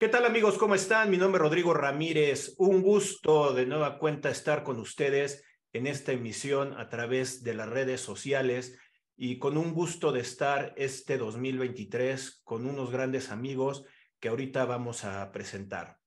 ¿Qué tal amigos? ¿Cómo están? Mi nombre es Rodrigo Ramírez. Un gusto de nueva cuenta estar con ustedes en esta emisión a través de las redes sociales y con un gusto de estar este 2023 con unos grandes amigos que ahorita vamos a presentar.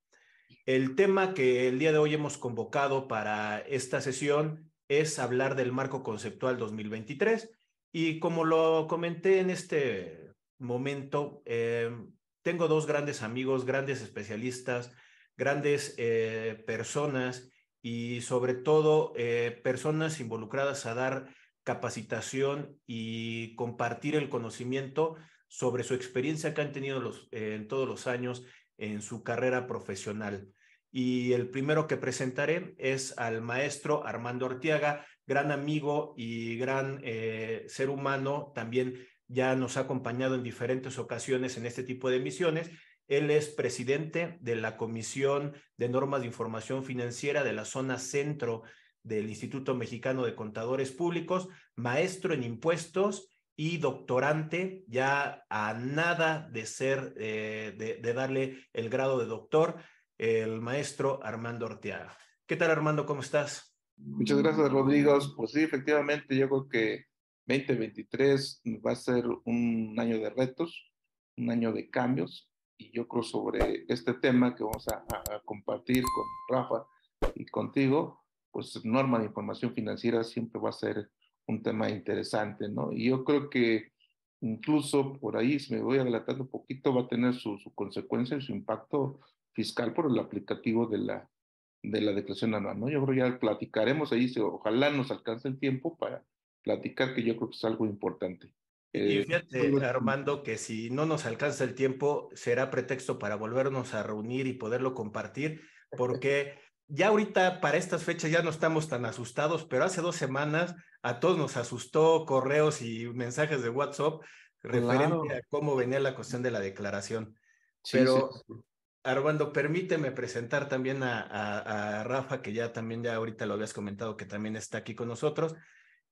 El tema que el día de hoy hemos convocado para esta sesión es hablar del marco conceptual 2023 y como lo comenté en este momento, eh, tengo dos grandes amigos, grandes especialistas, grandes eh, personas y sobre todo eh, personas involucradas a dar capacitación y compartir el conocimiento sobre su experiencia que han tenido los, en todos los años en su carrera profesional. Y el primero que presentaré es al maestro Armando Ortiaga, gran amigo y gran eh, ser humano, también ya nos ha acompañado en diferentes ocasiones en este tipo de misiones. Él es presidente de la Comisión de Normas de Información Financiera de la zona centro del Instituto Mexicano de Contadores Públicos, maestro en impuestos y doctorante, ya a nada de ser, eh, de, darle el grado de doctor, el maestro Armando Orteaga. ¿Qué tal, Armando? ¿Cómo estás? Muchas gracias, Rodrigo. Pues sí, efectivamente, yo creo que 2023 va a ser un año de retos, un año de cambios, y yo creo sobre este tema que vamos a, compartir con Rafa y contigo, pues norma de información financiera siempre va a ser un tema interesante, ¿no? Y yo creo que incluso por ahí, si me voy adelantando un poquito, va a tener su, su consecuencia y su impacto fiscal por el aplicativo de la, de la declaración anual, ¿no? Yo creo que ya platicaremos ahí, ojalá nos alcance el tiempo para platicar, que yo creo que es algo importante. y eh, fíjate, Armando, que si no nos alcanza el tiempo, será pretexto para volvernos a reunir y poderlo compartir, porque ya ahorita para estas fechas ya no estamos tan asustados, pero hace dos semanas a todos nos asustó correos y mensajes de WhatsApp referente a cómo venía la cuestión de la declaración. pero, Armando, permíteme presentar también a, a, Rafa, que ya también ya ahorita lo habías comentado, que también está aquí con nosotros.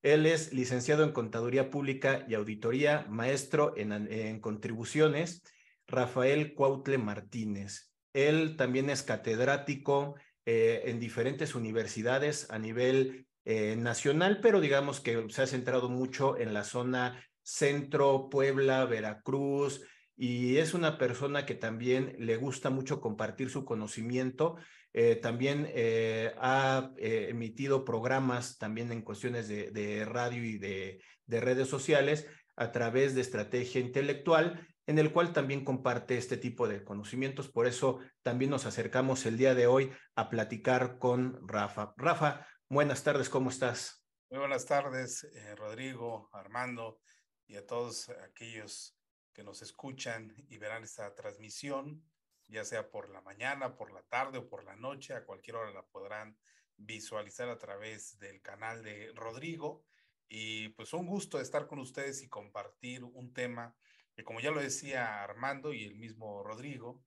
Él es licenciado en Contaduría Pública y Auditoría, maestro en, contribuciones, Rafael Cuautle Martínez. Él también es catedrático eh, en diferentes universidades a nivel eh, nacional, pero digamos que se ha centrado mucho en la zona centro, Puebla, Veracruz, y es una persona que también le gusta mucho compartir su conocimiento eh, también eh, ha eh, emitido programas también en cuestiones de, radio y de, redes sociales a través de estrategia intelectual, en el cual también comparte este tipo de conocimientos. Por eso también nos acercamos el día de hoy a platicar con Rafa. Rafa, buenas tardes, ¿cómo estás? Muy buenas tardes, Rodrigo, Armando y a todos aquellos que nos escuchan y verán esta transmisión ya sea por la mañana, por la tarde o por la noche, a cualquier hora la podrán visualizar a través del canal de Rodrigo. Y pues un gusto estar con ustedes y compartir un tema que como ya lo decía Armando y el mismo Rodrigo,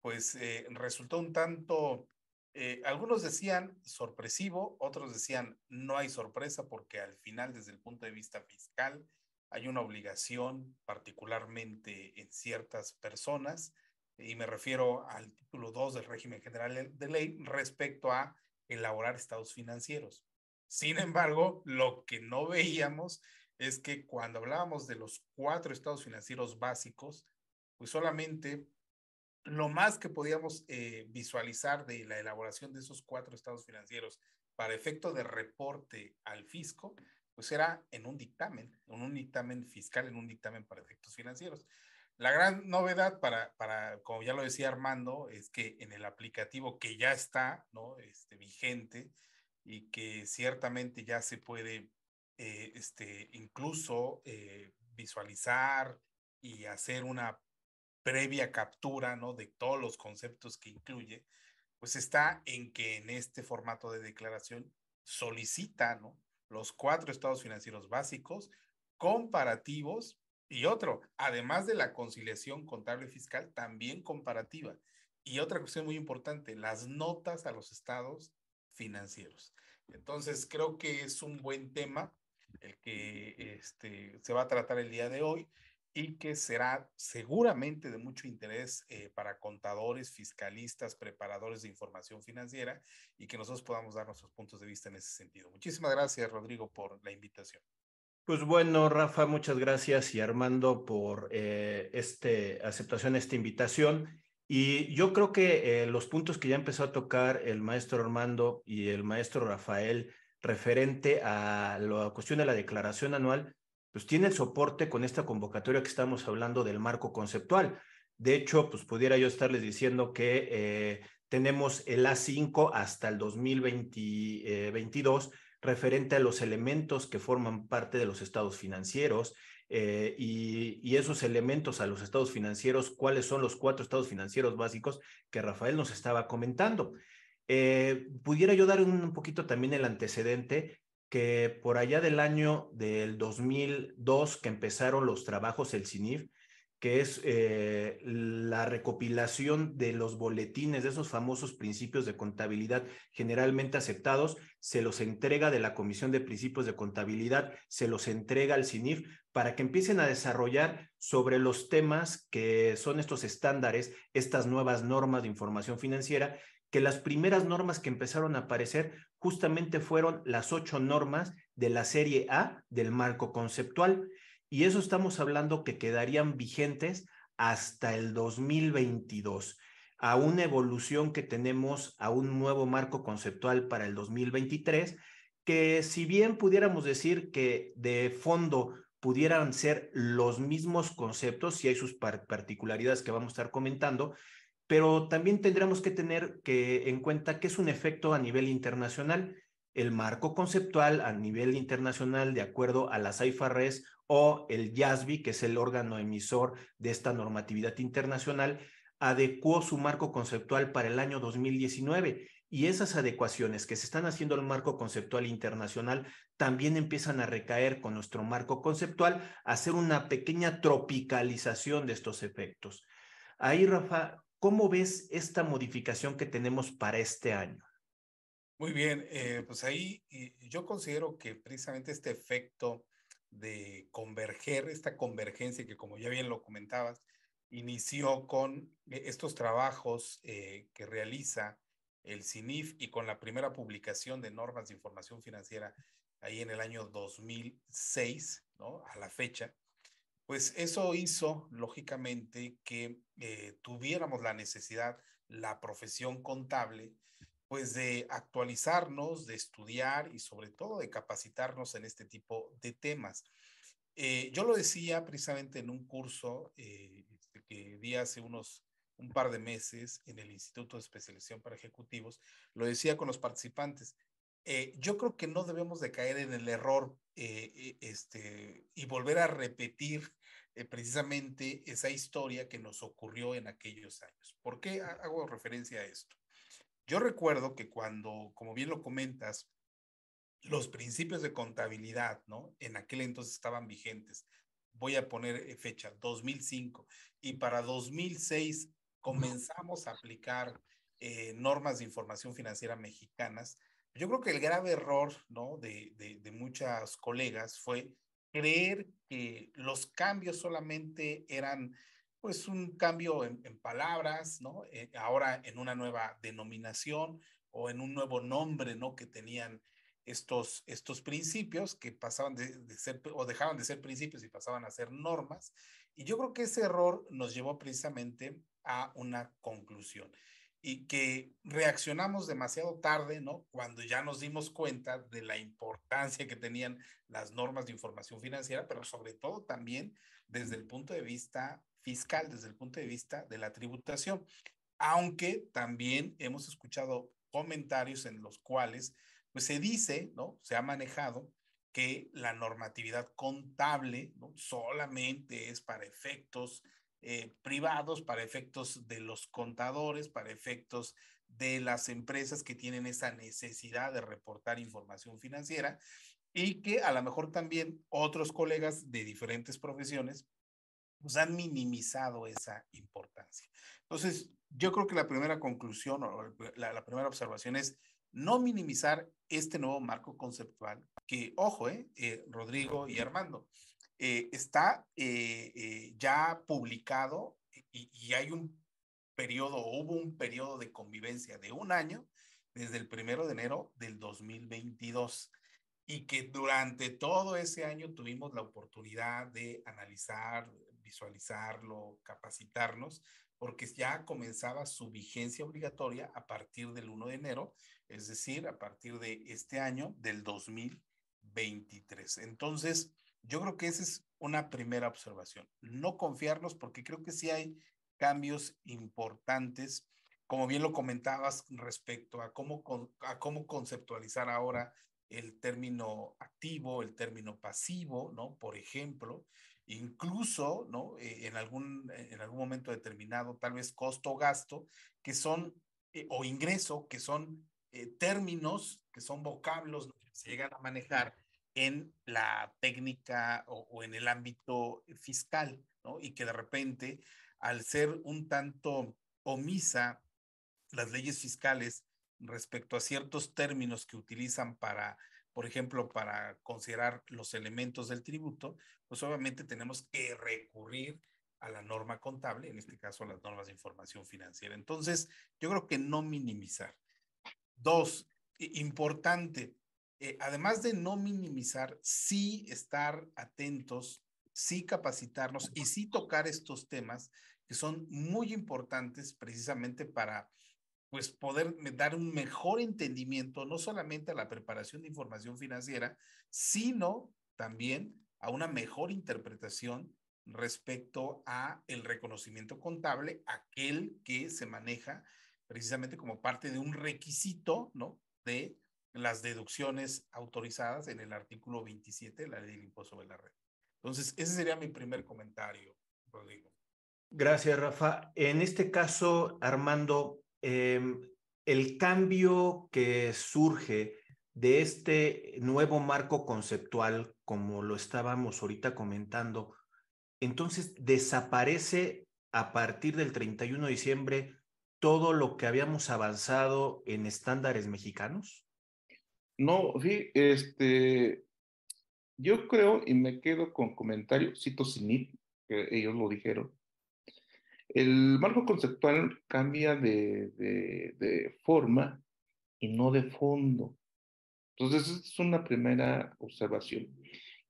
pues eh, resultó un tanto, eh, algunos decían sorpresivo, otros decían no hay sorpresa porque al final desde el punto de vista fiscal hay una obligación particularmente en ciertas personas y me refiero al título 2 del régimen general de ley respecto a elaborar estados financieros. Sin embargo, lo que no veíamos es que cuando hablábamos de los cuatro estados financieros básicos, pues solamente lo más que podíamos eh, visualizar de la elaboración de esos cuatro estados financieros para efecto de reporte al fisco, pues era en un dictamen, en un dictamen fiscal, en un dictamen para efectos financieros. La gran novedad para, para, como ya lo decía Armando, es que en el aplicativo que ya está, ¿no? Este, vigente y que ciertamente ya se puede, eh, este, incluso eh, visualizar y hacer una previa captura, ¿no? De todos los conceptos que incluye, pues está en que en este formato de declaración solicita, ¿no? Los cuatro estados financieros básicos comparativos y otro, además de la conciliación contable fiscal, también comparativa. Y otra cuestión muy importante, las notas a los estados financieros. Entonces, creo que es un buen tema el que este, se va a tratar el día de hoy. y que será seguramente de mucho interés eh, para contadores, fiscalistas, preparadores de información financiera y que nosotros podamos dar nuestros puntos de vista en ese sentido. Muchísimas gracias, Rodrigo, por la invitación. Pues bueno, Rafa, muchas gracias y Armando por eh, este aceptación esta invitación. Y yo creo que eh, los puntos que ya empezó a tocar el maestro Armando y el maestro Rafael referente a la cuestión de la declaración anual, pues tiene el soporte con esta convocatoria que estamos hablando del marco conceptual. De hecho, pues pudiera yo estarles diciendo que eh, tenemos el A5 hasta el 2022 referente a los elementos que forman parte de los estados financieros, eh, y, esos elementos a los estados financieros, cuáles son los cuatro estados financieros básicos que Rafael nos estaba comentando. Eh, pudiera yo dar un, poquito también el antecedente que por allá del año del 2002 que empezaron los trabajos del CINIF, que es eh, la recopilación de los boletines, de esos famosos principios de contabilidad generalmente aceptados, se los entrega de la Comisión de Principios de Contabilidad, se los entrega al CINIF para que empiecen a desarrollar sobre los temas que son estos estándares, estas nuevas normas de información financiera, que las primeras normas que empezaron a aparecer justamente fueron las ocho normas de la serie A del marco conceptual. Y eso estamos hablando que quedarían vigentes hasta el 2022, a una evolución que tenemos a un nuevo marco conceptual para el 2023, que si bien pudiéramos decir que de fondo pudieran ser los mismos conceptos, si hay sus particularidades que vamos a estar comentando, pero también tendremos que tener que en cuenta que es un efecto a nivel internacional. El marco conceptual a nivel internacional, de acuerdo a las IFRS o el YASBI, que es el órgano emisor de esta normatividad internacional, adecuó su marco conceptual para el año 2019 y esas adecuaciones que se están haciendo al marco conceptual internacional también empiezan a recaer con nuestro marco conceptual, a hacer una pequeña tropicalización de estos efectos. Ahí, Rafa, ¿cómo ves esta modificación que tenemos para este año? Muy bien, eh, pues ahí yo considero que precisamente este efecto de converger, esta convergencia que como ya bien lo comentabas, inició con eh, estos trabajos eh, que realiza el CINIF y con la primera publicación de normas de información financiera ahí en el año 2006, ¿no? A la fecha, pues eso hizo, lógicamente, que eh, tuviéramos la necesidad, la profesión contable, pues de actualizarnos, de estudiar y sobre todo de capacitarnos en este tipo de temas. Eh, yo lo decía precisamente en un curso eh, este, que di hace unos un par de meses en el Instituto de Especialización para Ejecutivos, lo decía con los participantes. Eh, yo creo que no debemos de caer en el error este, y volver a repetir precisamente esa historia que nos ocurrió en aquellos años. ¿Por qué hago referencia a esto? Yo recuerdo que cuando, como bien lo comentas, los principios de contabilidad, ¿no? En aquel entonces estaban vigentes. Voy a poner eh, fecha, 2005. Y para 2006 comenzamos a aplicar eh, normas de información financiera mexicanas. Yo creo que el grave error, ¿no? De, de, de muchas colegas fue creer que los cambios solamente eran pues un cambio en, palabras, ¿no? Eh, ahora en una nueva denominación o en un nuevo nombre, ¿no? Que tenían estos, estos principios que pasaban de, de, ser o dejaban de ser principios y pasaban a ser normas. Y yo creo que ese error nos llevó precisamente a una conclusión y que reaccionamos demasiado tarde, ¿no? Cuando ya nos dimos cuenta de la importancia que tenían las normas de información financiera, pero sobre todo también desde el punto de vista fiscal desde el punto de vista de la tributación, aunque también hemos escuchado comentarios en los cuales pues se dice, ¿no? Se ha manejado que la normatividad contable solamente es para efectos eh, privados, para efectos de los contadores, para efectos de las empresas que tienen esa necesidad de reportar información financiera y que a lo mejor también otros colegas de diferentes profesiones pues han minimizado esa importancia. Entonces, yo creo que la primera conclusión o la, primera observación es no minimizar este nuevo marco conceptual que, ojo, eh, eh, Rodrigo y Armando, eh, está eh, eh, ya publicado y, y, hay un periodo, hubo un periodo de convivencia de un año desde el primero de enero del 2022 y que durante todo ese año tuvimos la oportunidad de analizar, visualizarlo, capacitarnos, porque ya comenzaba su vigencia obligatoria a partir del 1 de enero, es decir, a partir de este año, del 2023. Entonces, yo creo que esa es una primera observación. No confiarnos porque creo que sí hay cambios importantes, como bien lo comentabas respecto a cómo, a cómo conceptualizar ahora el término activo, el término pasivo, ¿no? Por ejemplo, incluso, ¿no? Eh, en, algún, en algún momento determinado, tal vez costo o gasto, que son, eh, o ingreso, que son eh, términos, que son vocablos que se llegan a manejar en la técnica o, o, en el ámbito fiscal, ¿no? Y que de repente, al ser un tanto omisa las leyes fiscales respecto a ciertos términos que utilizan para, por ejemplo, para considerar los elementos del tributo, pues obviamente tenemos que recurrir a la norma contable, en este caso a las normas de información financiera. Entonces, yo creo que no minimizar. Dos, importante, eh, además de no minimizar, sí estar atentos, sí capacitarnos y sí tocar estos temas que son muy importantes precisamente para pues poder dar un mejor entendimiento no solamente a la preparación de información financiera, sino también a una mejor interpretación respecto a el reconocimiento contable, aquel que se maneja precisamente como parte de un requisito, ¿no? De las deducciones autorizadas en el artículo 27 de la ley del impuesto sobre la red. Entonces, ese sería mi primer comentario, Rodrigo. Gracias, Rafa. En este caso, Armando, Em, el cambio que surge de este nuevo marco conceptual, como lo estábamos ahorita comentando, entonces desaparece a partir del 31 de diciembre todo lo que habíamos avanzado en estándares mexicanos? No, sí, este, yo creo y me quedo con comentarios, cito Sinip, que ellos lo dijeron, el marco conceptual cambia de, forma y no de fondo. Entonces, esta es una primera observación.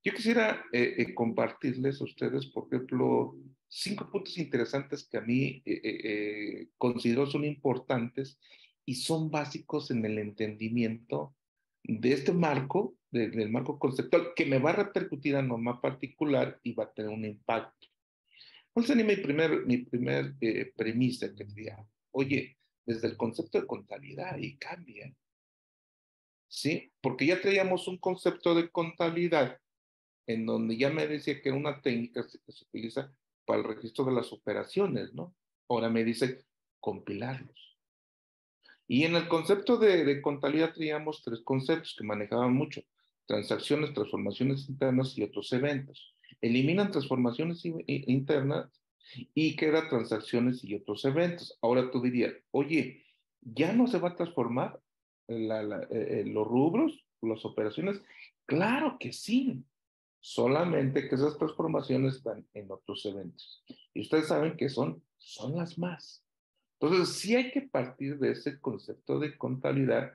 Yo quisiera eh, eh, compartirles a ustedes, por ejemplo, cinco puntos interesantes que a mí eh, considero son importantes y son básicos en el entendimiento de este marco, del marco conceptual, que me va a repercutir a norma particular y va a tener un impacto. ¿Cuál sería mi primer, mi primer eh, premisa que diría? Oye, desde el concepto de contabilidad y cambia. ¿Sí? Porque ya traíamos un concepto de contabilidad en donde ya me decía que era una técnica que se utiliza para el registro de las operaciones, ¿no? Ahora me dice compilarlos. Y en el concepto de, de contabilidad teníamos tres conceptos que manejaban mucho, transacciones, transformaciones internas y otros eventos eliminan transformaciones internas y quedan transacciones y otros eventos. Ahora tú dirías, oye, ¿ya no se va a transformar eh, eh, los rubros, las operaciones? Claro que sí, solamente que esas transformaciones están en otros eventos. Y ustedes saben que son, son las más. Entonces, sí hay que partir de ese concepto de contabilidad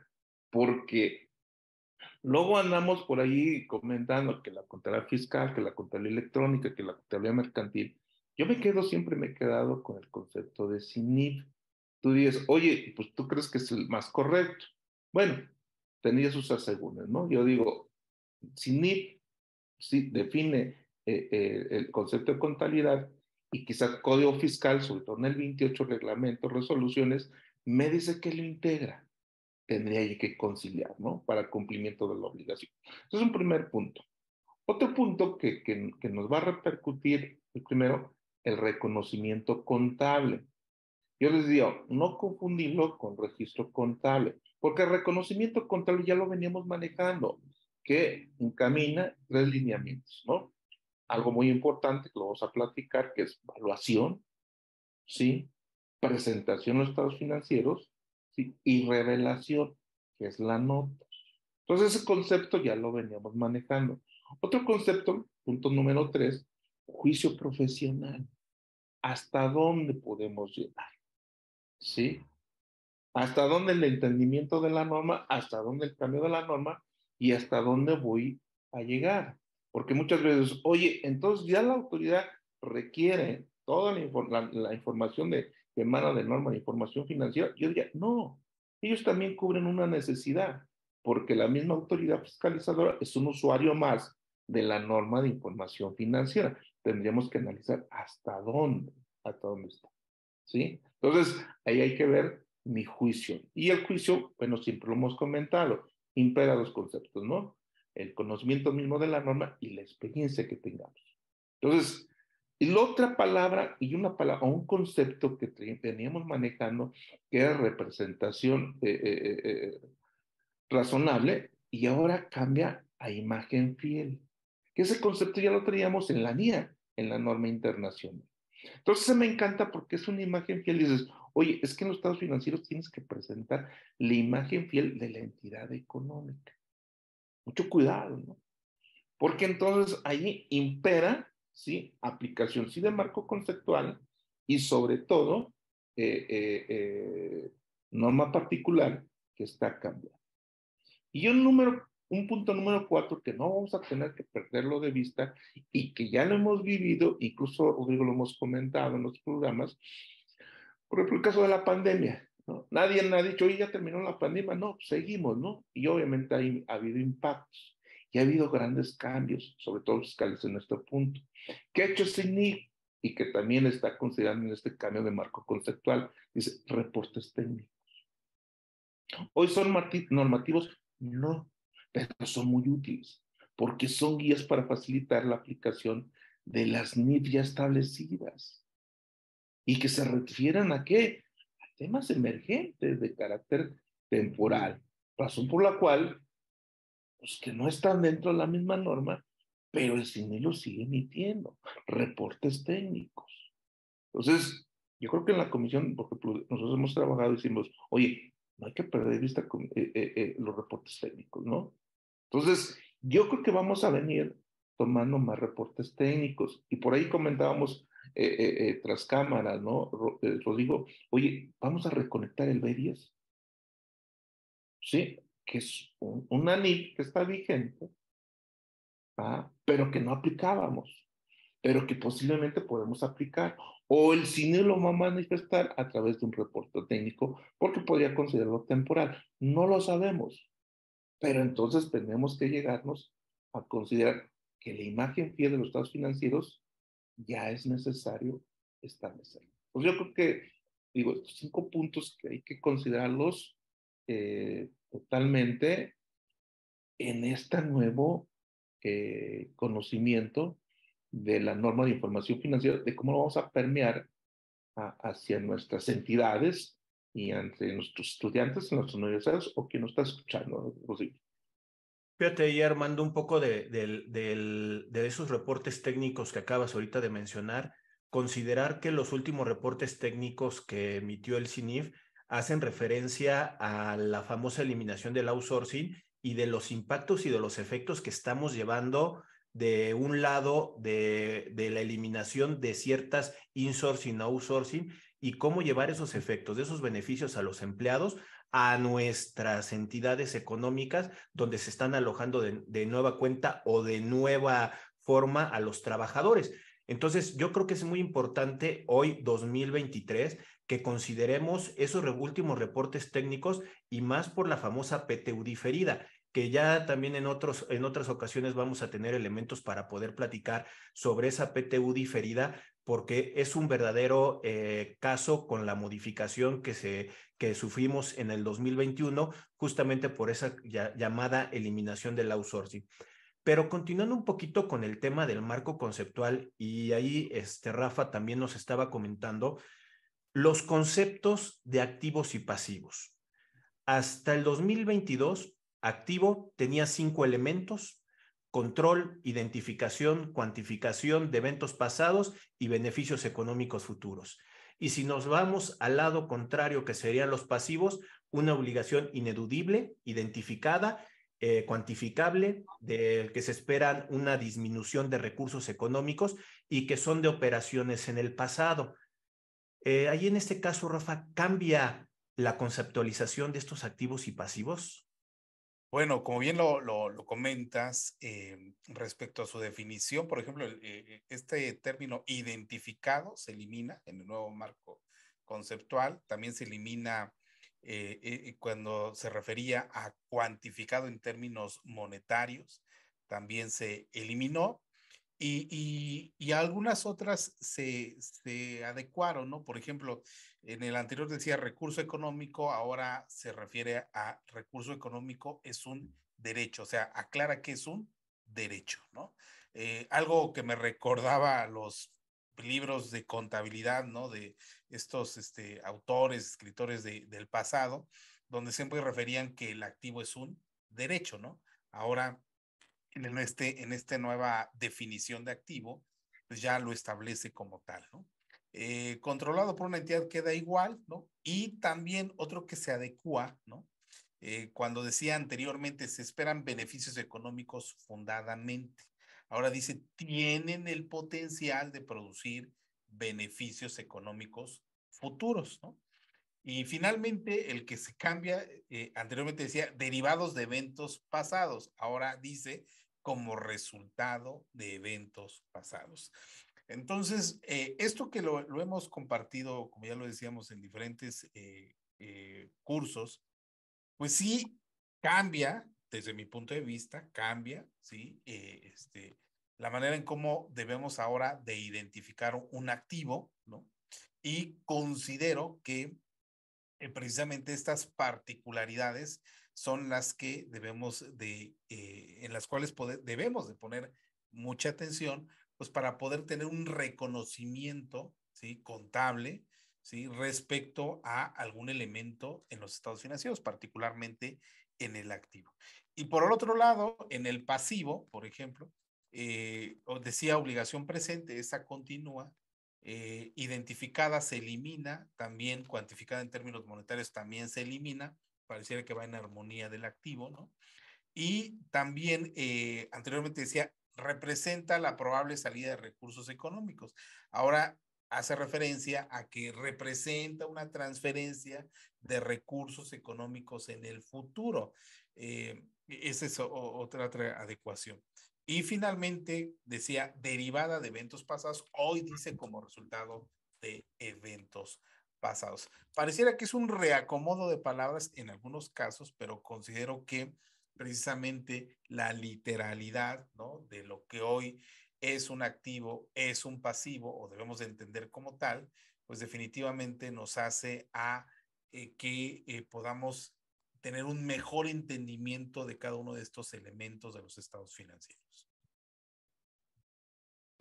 porque Luego andamos por ahí comentando que la contabilidad fiscal, que la contabilidad electrónica, que la contabilidad mercantil. Yo me quedo, siempre me he quedado con el concepto de CINIP. Tú dices, oye, pues tú crees que es el más correcto. Bueno, tenía sus asegúnes, ¿no? Yo digo, CINIP sí define eh, eh, el concepto de contabilidad y quizás código fiscal, sobre todo en el 28 reglamentos, resoluciones, me dice que lo integra tendría que conciliar, ¿no? Para cumplimiento de la obligación. Ese es un primer punto. Otro punto que, que, que nos va a repercutir, el primero, el reconocimiento contable. Yo les digo, no confundirlo con registro contable, porque el reconocimiento contable ya lo veníamos manejando, que encamina tres lineamientos, ¿no? Algo muy importante que lo vamos a platicar, que es evaluación, ¿sí? Presentación de los estados financieros y revelación, que es la nota. Entonces ese concepto ya lo veníamos manejando. Otro concepto, punto número tres, juicio profesional. ¿Hasta dónde podemos llegar? ¿Sí? ¿Hasta dónde el entendimiento de la norma? ¿Hasta dónde el cambio de la norma? ¿Y hasta dónde voy a llegar? Porque muchas veces, oye, entonces ya la autoridad requiere toda la, información de, que emana de norma de información financiera. Yo diría, no, ellos también cubren una necesidad, porque la misma autoridad fiscalizadora es un usuario más de la norma de información financiera. Tendríamos que analizar hasta dónde, hasta dónde está. ¿Sí? Entonces, ahí hay que ver mi juicio. Y el juicio, bueno, siempre lo hemos comentado, impera dos conceptos, ¿no? El conocimiento mismo de la norma y la experiencia que tengamos. Entonces, y la otra palabra y una palabra, un concepto que teníamos manejando, que era representación eh, eh, eh, razonable, y ahora cambia a imagen fiel. Que ese concepto ya lo teníamos en la NIA, en la norma internacional. Entonces me encanta porque es una imagen fiel. Dices, oye, es que en los estados financieros tienes que presentar la imagen fiel de la entidad económica. Mucho cuidado, ¿no? Porque entonces ahí impera, ¿sí? Aplicación, sí, de marco conceptual y sobre todo eh, eh, eh, norma particular que está cambiando. Y un número un punto número cuatro que no vamos a tener que perderlo de vista y que ya lo hemos vivido, incluso Rodrigo lo hemos comentado en los programas, por ejemplo, el caso de la pandemia. ¿no? Nadie ha dicho, oye, ya terminó la pandemia. No, seguimos, ¿no? Y obviamente hay, ha habido impactos y ha habido grandes cambios, sobre todo fiscales en nuestro punto. ¿Qué ha hecho CINIC? Y que también está considerando en este cambio de marco conceptual, dice reportes técnicos. Hoy son normativos, no, pero son muy útiles porque son guías para facilitar la aplicación de las NIF ya establecidas y que se refieran a qué? A temas emergentes de carácter temporal, razón por la cual, pues que no están dentro de la misma norma, pero el CINE lo sigue emitiendo, reportes técnicos. Entonces, yo creo que en la comisión, porque nosotros hemos trabajado decimos, oye, no hay que perder de vista eh, eh, eh, los reportes técnicos, ¿no? Entonces, yo creo que vamos a venir tomando más reportes técnicos. Y por ahí comentábamos eh, eh, eh, tras cámaras, ¿no? Rodrigo, oye, vamos a reconectar el B10. Sí, que es un, una NIP que está vigente, ¿ah? pero que no aplicábamos, pero que posiblemente podemos aplicar. O el cine lo va a manifestar a través de un reporte técnico porque podría considerarlo temporal. No lo sabemos. Pero entonces tenemos que llegarnos a considerar que la imagen fiel de los estados financieros ya es necesario establecer. Pues yo creo que, digo, estos cinco puntos que hay que considerarlos eh, totalmente en este nuevo eh, conocimiento de la norma de información financiera, de cómo lo vamos a permear hacia nuestras entidades y ante nuestros estudiantes en las universidades o quien nos está escuchando, Rosy. Fíjate ahí, Armando, un poco de, de, esos reportes técnicos que acabas ahorita de mencionar, considerar que los últimos reportes técnicos que emitió el CINIF hacen referencia a la famosa eliminación del outsourcing y de los impactos y de los efectos que estamos llevando de un lado de, de la eliminación de ciertas insourcing, outsourcing y cómo llevar esos efectos, de esos beneficios a los empleados, a nuestras entidades económicas donde se están alojando de, nueva cuenta o de nueva forma a los trabajadores. Entonces, yo creo que es muy importante hoy, 2023, que consideremos esos últimos reportes técnicos y más por la famosa PTU diferida que ya también en, otros, en otras ocasiones vamos a tener elementos para poder platicar sobre esa PTU diferida, porque es un verdadero eh, caso con la modificación que, se, que sufrimos en el 2021, justamente por esa llamada eliminación del outsourcing. Pero continuando un poquito con el tema del marco conceptual, y ahí este, Rafa también nos estaba comentando, los conceptos de activos y pasivos. Hasta el 2022 activo tenía cinco elementos, control, identificación, cuantificación de eventos pasados y beneficios económicos futuros. Y si nos vamos al lado contrario, que serían los pasivos, una obligación ineludible, identificada, eh, cuantificable, del que se esperan una disminución de recursos económicos y que son de operaciones en el pasado. Eh, ahí en este caso, Rafa, ¿cambia la conceptualización de estos activos y pasivos? Bueno, como bien lo, lo, comentas, eh, respecto a su definición, por ejemplo, eh, este término identificado se elimina en el nuevo marco conceptual, también se elimina eh, cuando se refería a cuantificado en términos monetarios, también se eliminó y, algunas otras se, adecuaron, ¿no? Por ejemplo, en el anterior decía recurso económico, ahora se refiere a recurso económico es un derecho, o sea, aclara que es un derecho, ¿no? Eh, algo que me recordaba los libros de contabilidad, ¿no? De estos este, autores, escritores de, del pasado, donde siempre referían que el activo es un derecho, ¿no? Ahora en, este, en esta nueva definición de activo, pues ya lo establece como tal, ¿no? Eh, controlado por una entidad queda igual, ¿no? Y también otro que se adecua, ¿no? Eh, cuando decía anteriormente, se esperan beneficios económicos fundadamente. Ahora dice, tienen el potencial de producir beneficios económicos futuros, ¿no? Y finalmente, el que se cambia, eh, anteriormente decía derivados de eventos pasados, ahora dice como resultado de eventos pasados. Entonces, eh, esto que lo, hemos compartido, como ya lo decíamos, en diferentes eh, eh, cursos, pues sí cambia, desde mi punto de vista, cambia, ¿sí? este, la manera en cómo debemos ahora de identificar un activo, ¿no? Y considero que precisamente estas particularidades son las que debemos de, eh, en las cuales debemos de poner mucha atención, pues para poder tener un reconocimiento, ¿sí? Contable, ¿sí? Respecto a algún elemento en los estados financieros, particularmente en el activo. Y por el otro lado, en el pasivo, por ejemplo, eh, decía obligación presente, esa continúa, eh, identificada se elimina, también cuantificada en términos monetarios también se elimina, pareciera que va en armonía del activo, ¿no? Y también, eh, anteriormente decía, representa la probable salida de recursos económicos. Ahora hace referencia a que representa una transferencia de recursos económicos en el futuro. Eh, esa es otra, otra adecuación. Y finalmente decía, derivada de eventos pasados, hoy dice como resultado de eventos pasados. Pareciera que es un reacomodo de palabras en algunos casos, pero considero que precisamente la literalidad de lo que hoy es un activo, es un pasivo o debemos de entender como tal, pues definitivamente nos hace a eh, que eh, podamos tener un mejor entendimiento de cada uno de estos elementos de los estados financieros.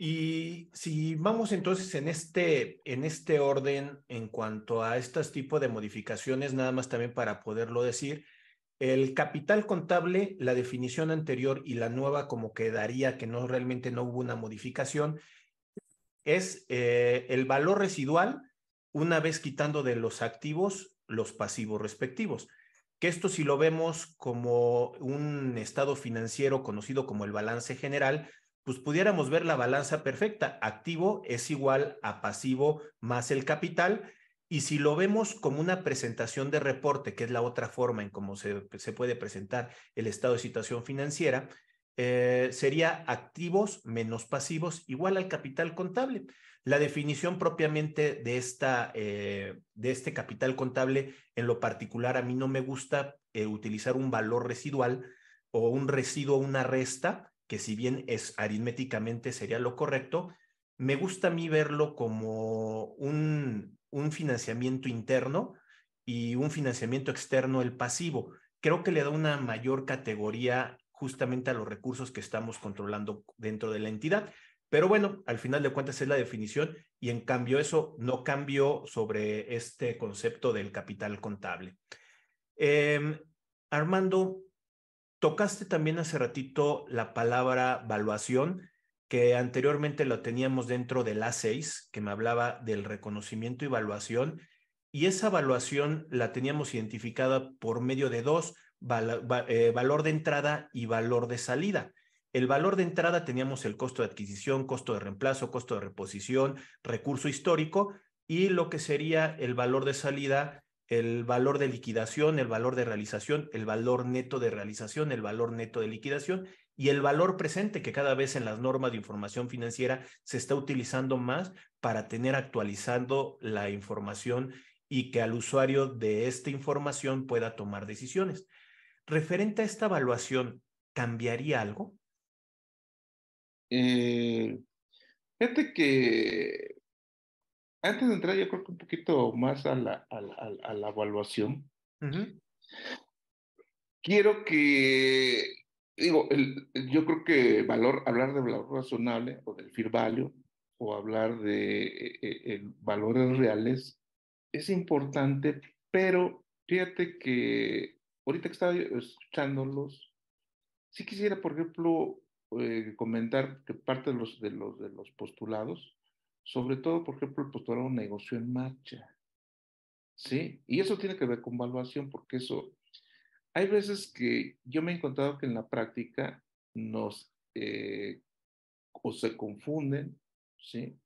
Y si vamos entonces en este, en este orden en cuanto a estos tipos de modificaciones, nada más también para poderlo decir, el capital contable, la definición anterior y la nueva como quedaría que no realmente no hubo una modificación, es eh, el valor residual una vez quitando de los activos los pasivos respectivos. Que esto si lo vemos como un estado financiero conocido como el balance general, pues pudiéramos ver la balanza perfecta. Activo es igual a pasivo más el capital. Y si lo vemos como una presentación de reporte, que es la otra forma en cómo se, se puede presentar el estado de situación financiera, eh, sería activos menos pasivos igual al capital contable. La definición propiamente de, esta, eh, de este capital contable, en lo particular, a mí no me gusta eh, utilizar un valor residual o un residuo, una resta, que si bien es aritméticamente sería lo correcto, me gusta a mí verlo como un, un financiamiento interno y un financiamiento externo, el pasivo. Creo que le da una mayor categoría justamente a los recursos que estamos controlando dentro de la entidad. Pero bueno, al final de cuentas es la definición y en cambio eso no cambió sobre este concepto del capital contable. Em, Armando, Tocaste también hace ratito la palabra valuación, que anteriormente lo teníamos dentro del A6, que me hablaba del reconocimiento y evaluación, y esa evaluación la teníamos identificada por medio de dos, eh, valor de entrada y valor de salida. El valor de entrada teníamos el costo de adquisición, costo de reemplazo, costo de reposición, recurso histórico y lo que sería el valor de salida, el valor de liquidación, el valor de realización, el valor neto de realización, el valor neto de liquidación y el valor presente que cada vez en las normas de información financiera se está utilizando más para tener actualizando la información y que al usuario de esta información pueda tomar decisiones. Referente a esta evaluación, ¿cambiaría algo? Eh, fíjate que antes de entrar, yo creo que un poquito más a la, a la, evaluación, quiero que, digo, el, yo creo que valor, hablar de valor razonable o del fair value o hablar de eh, eh, valores reales es importante, pero fíjate que ahorita que estaba escuchándolos, sí quisiera, por ejemplo, eh, comentar que parte de los, de, los, de los postulados, sobre todo, por ejemplo, el postulado negocio en marcha. ¿Sí? Y eso tiene que ver con valuación, porque eso, hay veces que yo me he encontrado que en la práctica nos, eh, o se confunden, ¿sí?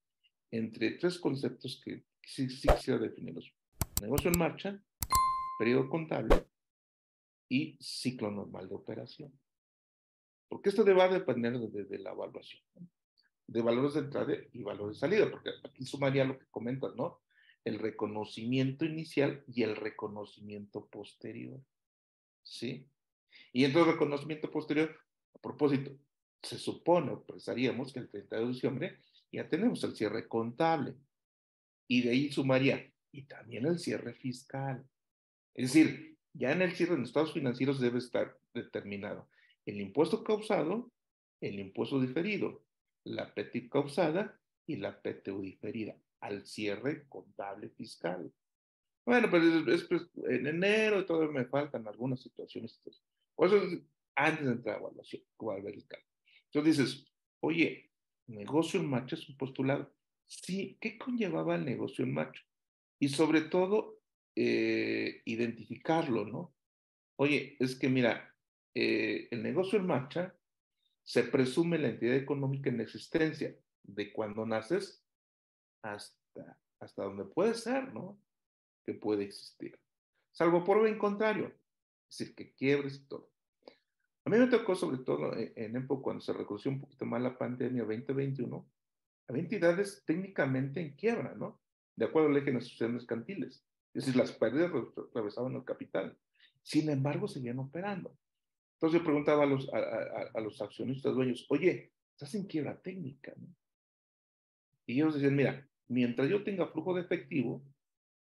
Entre tres conceptos que sí, sí quisiera definirlos. Negocio en marcha, periodo contable y ciclo normal de operación. Porque esto va a depender de, la evaluación, de valores de entrada y valores de salida, porque aquí sumaría lo que comentas, ¿no? El reconocimiento inicial y el reconocimiento posterior. ¿Sí? Y entonces, reconocimiento posterior, a propósito, se supone pensaríamos que el 30 de diciembre ya tenemos el cierre contable. Y de ahí sumaría, y también el cierre fiscal. Es decir, ya en el cierre los estados financieros debe estar determinado el impuesto causado, el impuesto diferido, la PTI causada y la PTU diferida al cierre contable fiscal. Bueno, pues es, en enero todo me faltan algunas situaciones. Por eso, antes de entrar a evaluación, Entonces dices, oye, negocio en marcha es un postulado. Sí, ¿qué conllevaba el negocio en marcha? Y sobre todo, eh, identificarlo, ¿no? Oye, es que mira, eh, el negocio en marcha, se presume la entidad económica en existencia de cuando naces hasta, hasta donde puede ser, ¿no? Que puede existir. Salvo por lo contrario, es decir, que quiebres y todo. A mí me tocó sobre todo en, época cuando se reconoció un poquito más la pandemia 2021, había entidades técnicamente en quiebra, ¿no? De acuerdo al eje de las mercantiles. Es decir, las pérdidas atravesaban el capital. Sin embargo, seguían operando. Entonces yo preguntaba a los, a, los accionistas dueños, oye, estás en quiebra técnica, ¿no? Y ellos decían, mira, mientras yo tenga flujo de efectivo,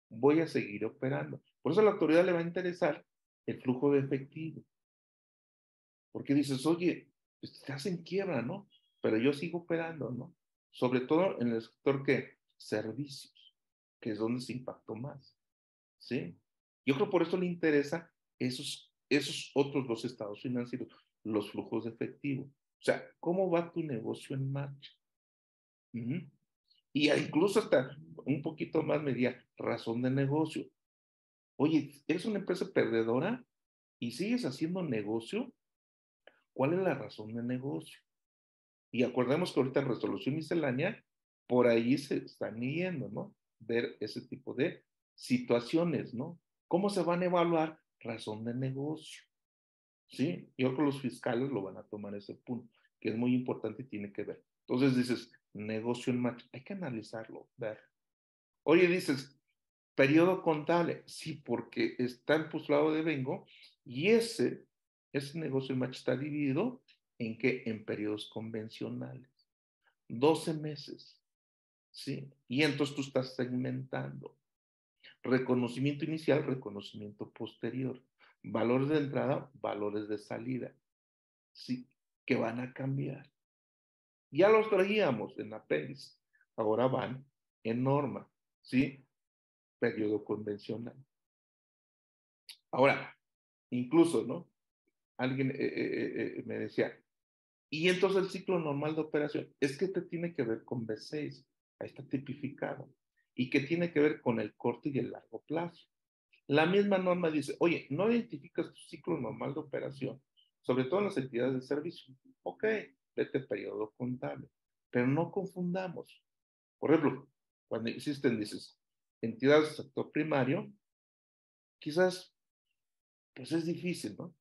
voy a seguir operando. Por eso a la autoridad le va a interesar el flujo de efectivo. Porque dices, oye, estás en quiebra, ¿no? Pero yo sigo operando, ¿no? Sobre todo en el sector que servicios, que es donde se impactó más. ¿Sí? Yo creo por eso le interesa esos esos otros dos estados financieros, los flujos de efectivo. O sea, ¿cómo va tu negocio en marcha? Y incluso hasta un poquito más media razón de negocio. Oye, ¿eres una empresa perdedora y sigues haciendo negocio? ¿Cuál es la razón de negocio? Y acordemos que ahorita en resolución miscelánea, por ahí se están yendo, ¿no? Ver ese tipo de situaciones, ¿no? ¿Cómo se van a evaluar razón de negocio. ¿Sí? Yo creo que los fiscales lo van a tomar ese punto, que es muy importante y tiene que ver. Entonces dices, negocio en marcha, hay que analizarlo, ver. Oye, dices, periodo contable, sí, porque está en postulado de vengo y ese, ese negocio en marcha está dividido en qué? En periodos convencionales. 12 meses, ¿sí? Y entonces tú estás segmentando. Reconocimiento inicial, reconocimiento posterior. Valores de entrada, valores de salida. Sí, que van a cambiar. Ya los traíamos en apéndice, ahora van en norma, ¿sí? Periodo convencional. Ahora, incluso, ¿no? Alguien eh, eh, eh, me decía, y entonces el ciclo normal de operación, es que te tiene que ver con B6, ahí está tipificado y que tiene que ver con el corto y el largo plazo. La misma norma dice, oye, no identificas tu ciclo normal de operación, sobre todo en las entidades de servicio. Ok, vete periodo contable, pero no confundamos. Por ejemplo, cuando existen, dices, entidades del sector primario, quizás, pues es difícil, ¿no?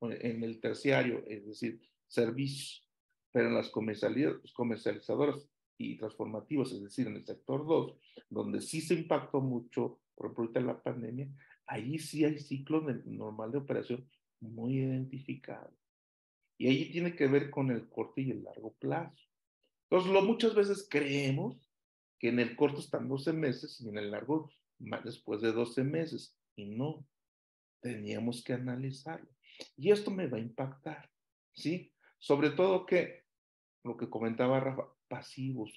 En el terciario, es decir, servicios, pero en las comercializadoras y transformativas, es decir, en el sector 2, donde sí se impactó mucho por ejemplo, la pandemia, ahí sí hay ciclos normal de operación muy identificados. Y ahí tiene que ver con el corto y el largo plazo. Entonces, lo, muchas veces creemos que en el corto están 12 meses y en el largo más después de 12 meses. Y no, teníamos que analizarlo. Y esto me va a impactar, ¿sí? Sobre todo que, lo que comentaba Rafa, pasivos.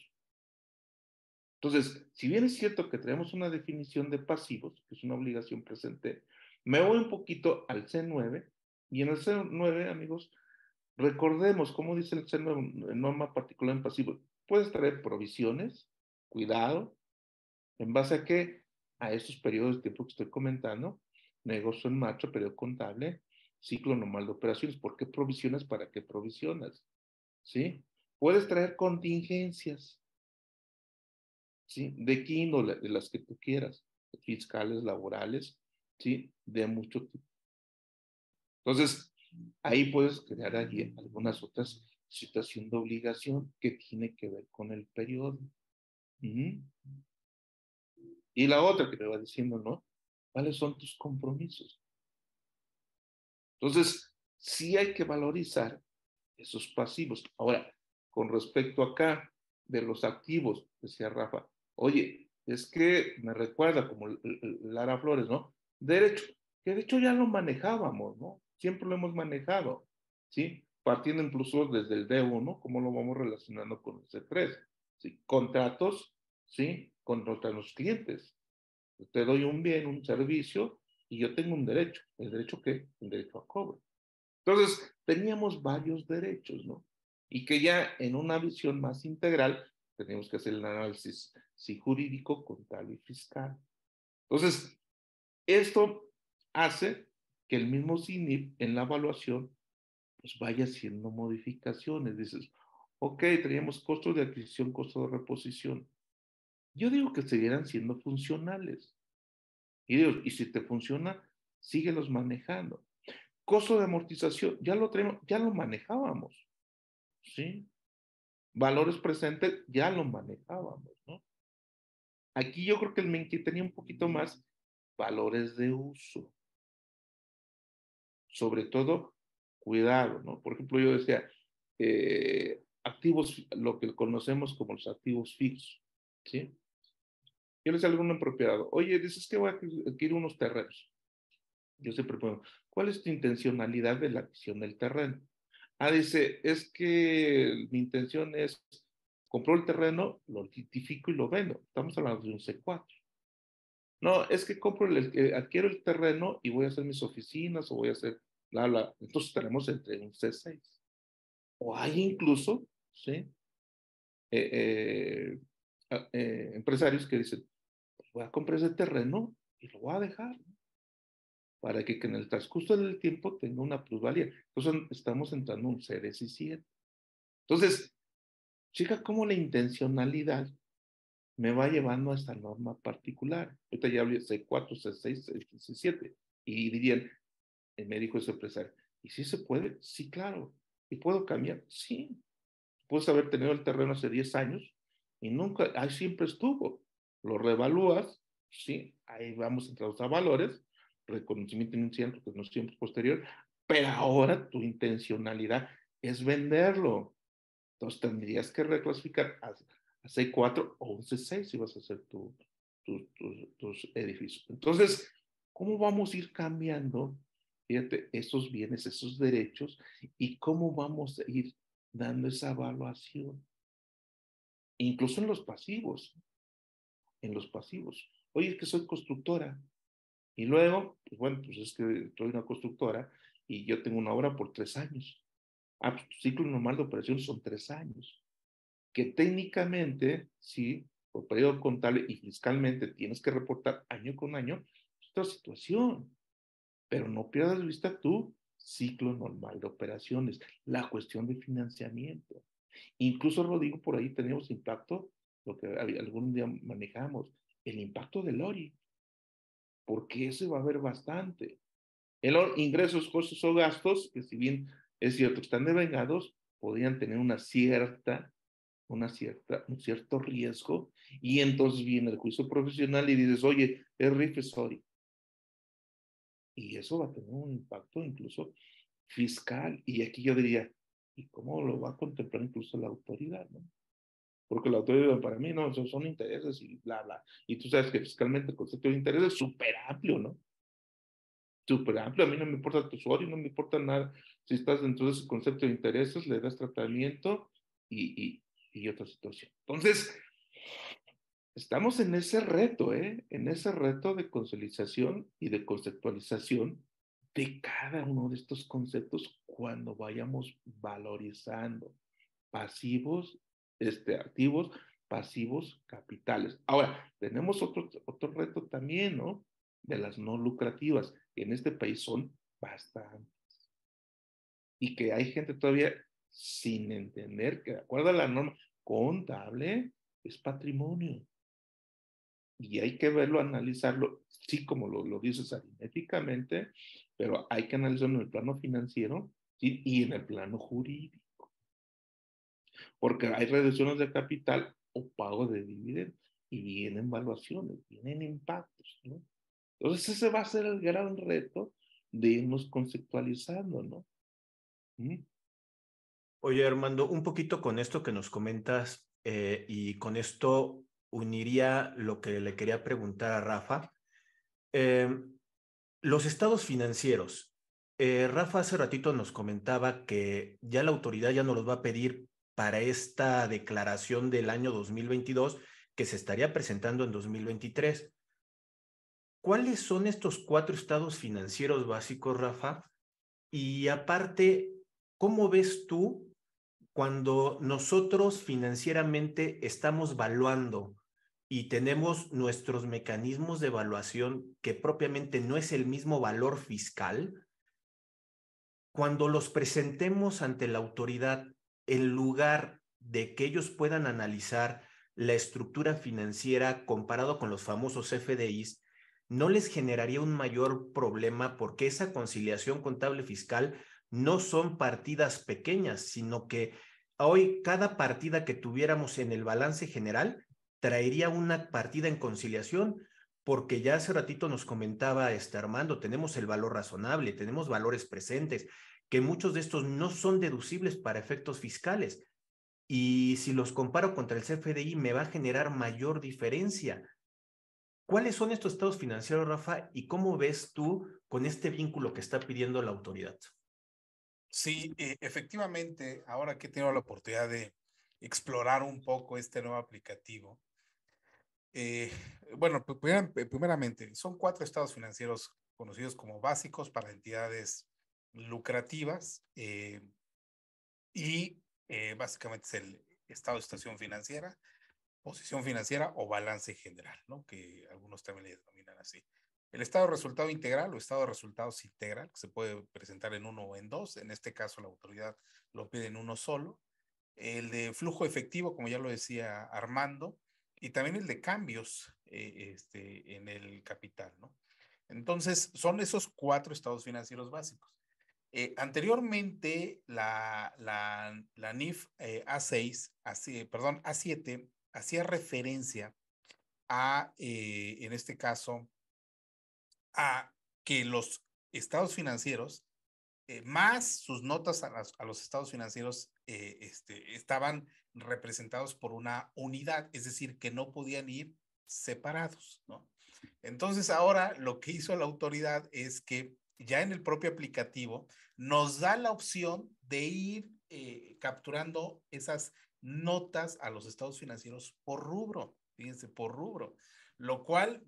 Entonces, si bien es cierto que tenemos una definición de pasivos, que es una obligación presente, me voy un poquito al C9 y en el C9, amigos, recordemos, cómo dice el C9, norma particular en pasivos, puedes traer provisiones, cuidado, en base a qué? A esos periodos de tiempo que estoy comentando, negocio en marcha, periodo contable, ciclo normal de operaciones. ¿Por qué provisiones? ¿Para qué provisiones? ¿Sí? Puedes traer contingencias. ¿Sí? ¿De qué índole? De las que tú quieras. Fiscales, laborales, ¿sí? De mucho tipo. Entonces, ahí puedes crear allí algunas otras situaciones de obligación que tiene que ver con el periodo. Y la otra que me va diciendo, ¿no? ¿Cuáles son tus compromisos? Entonces, sí hay que valorizar esos pasivos. Ahora, con respecto acá de los activos, decía Rafa, oye, es que me recuerda como Lara Flores, ¿no? Derecho, que de hecho ya lo manejábamos, ¿no? Siempre lo hemos manejado, ¿sí? Partiendo incluso desde el D1, ¿cómo lo vamos relacionando con el C3? ¿Sí? Contratos, ¿sí? Contra los clientes. Te doy un bien, un servicio, y yo tengo un derecho. ¿El derecho qué? El derecho a cobro. Entonces, teníamos varios derechos, ¿no? Y que ya en una visión más integral tenemos que hacer el análisis sí, jurídico, contable y fiscal. Entonces, esto hace que el mismo CINIP en la evaluación pues vaya haciendo modificaciones. Dices, ok, teníamos costos de adquisición, costo de reposición. Yo digo que siguieran siendo funcionales. Y digo, y si te funciona, síguelos manejando. Costo de amortización, ya lo tenemos, ya lo manejábamos. ¿Sí? Valores presentes, ya lo manejábamos, ¿no? Aquí yo creo que el Menki tenía un poquito más valores de uso. Sobre todo, cuidado, ¿no? Por ejemplo, yo decía, eh, activos, lo que conocemos como los activos fijos, ¿sí? Yo les digo a un propiedad, oye, dices que voy a adquirir unos terrenos. Yo siempre pregunto, ¿cuál es tu intencionalidad de la adquisición del terreno? Ah, dice, es que mi intención es, compro el terreno, lo identifico y lo vendo. Estamos hablando de un C4. No, es que compro el, adquiero el terreno y voy a hacer mis oficinas o voy a hacer, bla, bla. Entonces tenemos entre un C6. O hay incluso, ¿sí? Eh, eh, ah, eh, empresarios que dicen, voy a comprar ese terreno y lo voy a dejar, para que, en el transcurso del tiempo tenga una plusvalía. Entonces estamos entrando en un C17. Entonces, chica, cómo la intencionalidad me va llevando a esta norma particular. Ahorita ya hablé C4, C6, C7. Y dirían, me dijo ese empresario, ¿y si se puede? Sí, claro. ¿Y puedo cambiar? Sí. Puedes haber tenido el terreno hace 10 años y nunca, ahí siempre estuvo lo revalúas, sí, ahí vamos a a valores, reconocimiento inicial, es posterior, pero ahora tu intencionalidad es venderlo. Entonces tendrías que reclasificar a, C4 o un C6 si vas a hacer tu, tus edificios. Entonces, ¿cómo vamos a ir cambiando, fíjate, esos bienes, esos derechos y cómo vamos a ir dando esa evaluación? Incluso en los pasivos en los pasivos. Oye, es que soy constructora. Y luego, pues bueno, pues es que soy una constructora y yo tengo una obra por tres años. Ah, pues tu ciclo normal de operación son tres años. Que técnicamente, sí, por periodo contable y fiscalmente tienes que reportar año con año, otra situación. Pero no pierdas de vista tu ciclo normal de operaciones, la cuestión de financiamiento. Incluso, lo digo, por ahí tenemos impacto, lo que algún día manejamos, el impacto del ORI, porque ese va a haber bastante. El ingresos, costos o gastos, que si bien es cierto que están devengados, podrían tener una cierta, una cierta, un cierto riesgo, y entonces viene el juicio profesional y dices, oye, es RIF, sorry. Y eso va a tener un impacto incluso fiscal. Y aquí yo diría, ¿y cómo lo va a contemplar incluso la autoridad? ¿no? Porque la autoridad para mí no, son, intereses y bla, bla. Y tú sabes que fiscalmente el concepto de interés es súper amplio, ¿no? Súper amplio. A mí no me importa tu usuario, no me importa nada. Si estás dentro de ese concepto de intereses, le das tratamiento y, y, y otra situación. Entonces, estamos en ese reto, ¿eh? En ese reto de consolidación y de conceptualización de cada uno de estos conceptos cuando vayamos valorizando pasivos, este, activos, pasivos, capitales. Ahora, tenemos otro, otro reto también, ¿no? De las no lucrativas, que en este país son bastantes. Y que hay gente todavía sin entender que de acuerdo a la norma contable es patrimonio. Y hay que verlo, analizarlo, sí, como lo, lo dices aritméticamente, pero hay que analizarlo en el plano financiero y en el plano jurídico. Porque hay reducciones de capital o pago de dividendos y vienen evaluaciones, vienen impactos. Entonces ese va a ser el gran reto de irnos conceptualizando, ¿no? Oye, Armando, un poquito con esto que nos comentas eh, y con esto uniría lo que le quería preguntar a Rafa. Eh, los estados financieros. Eh, Rafa hace ratito nos comentaba que ya la autoridad ya no los va a pedir para esta declaración del año 2022 que se estaría presentando en 2023. ¿Cuáles son estos cuatro estados financieros básicos, Rafa? Y aparte, ¿cómo ves tú cuando nosotros financieramente estamos valuando y tenemos nuestros mecanismos de evaluación que propiamente no es el mismo valor fiscal, cuando los presentemos ante la autoridad, en lugar de que ellos puedan analizar la estructura financiera comparado con los famosos FDIs, no les generaría un mayor problema porque esa conciliación contable fiscal no son partidas pequeñas, sino que hoy cada partida que tuviéramos en el balance general traería una partida en conciliación, porque ya hace ratito nos comentaba este Armando, tenemos el valor razonable, tenemos valores presentes, que muchos de estos no son deducibles para efectos fiscales. Y si los comparo contra el CFDI, me va a generar mayor diferencia. ¿Cuáles son estos estados financieros, Rafa? ¿Y cómo ves tú con este vínculo que está pidiendo la autoridad? Sí, eh, efectivamente, ahora que tengo la oportunidad de explorar un poco este nuevo aplicativo, eh, bueno, primeramente, son cuatro estados financieros conocidos como básicos para entidades lucrativas eh, y eh, básicamente es el estado de situación financiera, posición financiera o balance general, ¿no? que algunos también le denominan así. El estado de resultado integral o estado de resultados integral, que se puede presentar en uno o en dos, en este caso la autoridad lo pide en uno solo. El de flujo efectivo, como ya lo decía Armando, y también el de cambios eh, este, en el capital, ¿no? Entonces, son esos cuatro estados financieros básicos. Eh, anteriormente, la, la, NIF eh, A6, así, perdón, A7, hacía referencia a, en este caso, a que los estados financieros, más sus notas a, a, los estados financieros, este, estaban representados por una unidad, es decir, que no podían ir separados. Entonces ahora lo que hizo la autoridad es que ya en el propio aplicativo nos da la opción de ir eh, capturando esas notas a los estados financieros por rubro, fíjense, por rubro, lo cual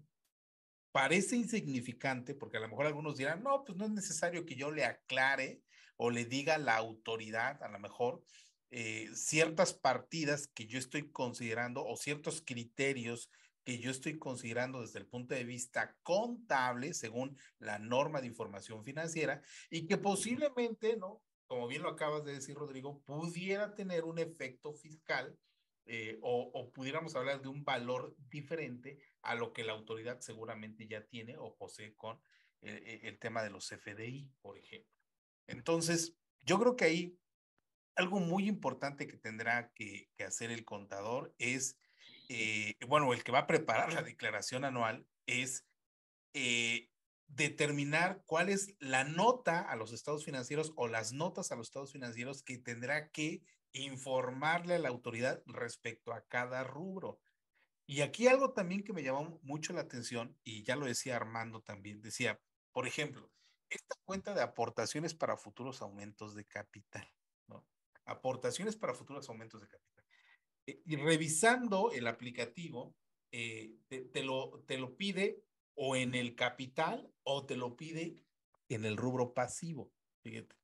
parece insignificante porque a lo mejor algunos dirán, no, pues no es necesario que yo le aclare o le diga a la autoridad, a lo mejor, eh, ciertas partidas que yo estoy considerando o ciertos criterios que yo estoy considerando desde el punto de vista contable, según la norma de información financiera, y que posiblemente, ¿no? Como bien lo acabas de decir, Rodrigo, pudiera tener un efecto fiscal eh, o, pudiéramos hablar de un valor diferente a lo que la autoridad seguramente ya tiene o posee con el, el tema de los FDI, por ejemplo. Entonces, yo creo que ahí algo muy importante que tendrá que, hacer el contador es, eh, bueno, el que va a preparar la declaración anual es eh, determinar cuál es la nota a los estados financieros o las notas a los estados financieros que tendrá que informarle a la autoridad respecto a cada rubro. Y aquí algo también que me llamó mucho la atención, y ya lo decía Armando también, decía, por ejemplo, esta cuenta de aportaciones para futuros aumentos de capital, ¿no? Aportaciones para futuros aumentos de capital. Eh, y revisando el aplicativo, eh, te, lo, te lo pide o en el capital o te lo pide en el rubro pasivo. Fíjate.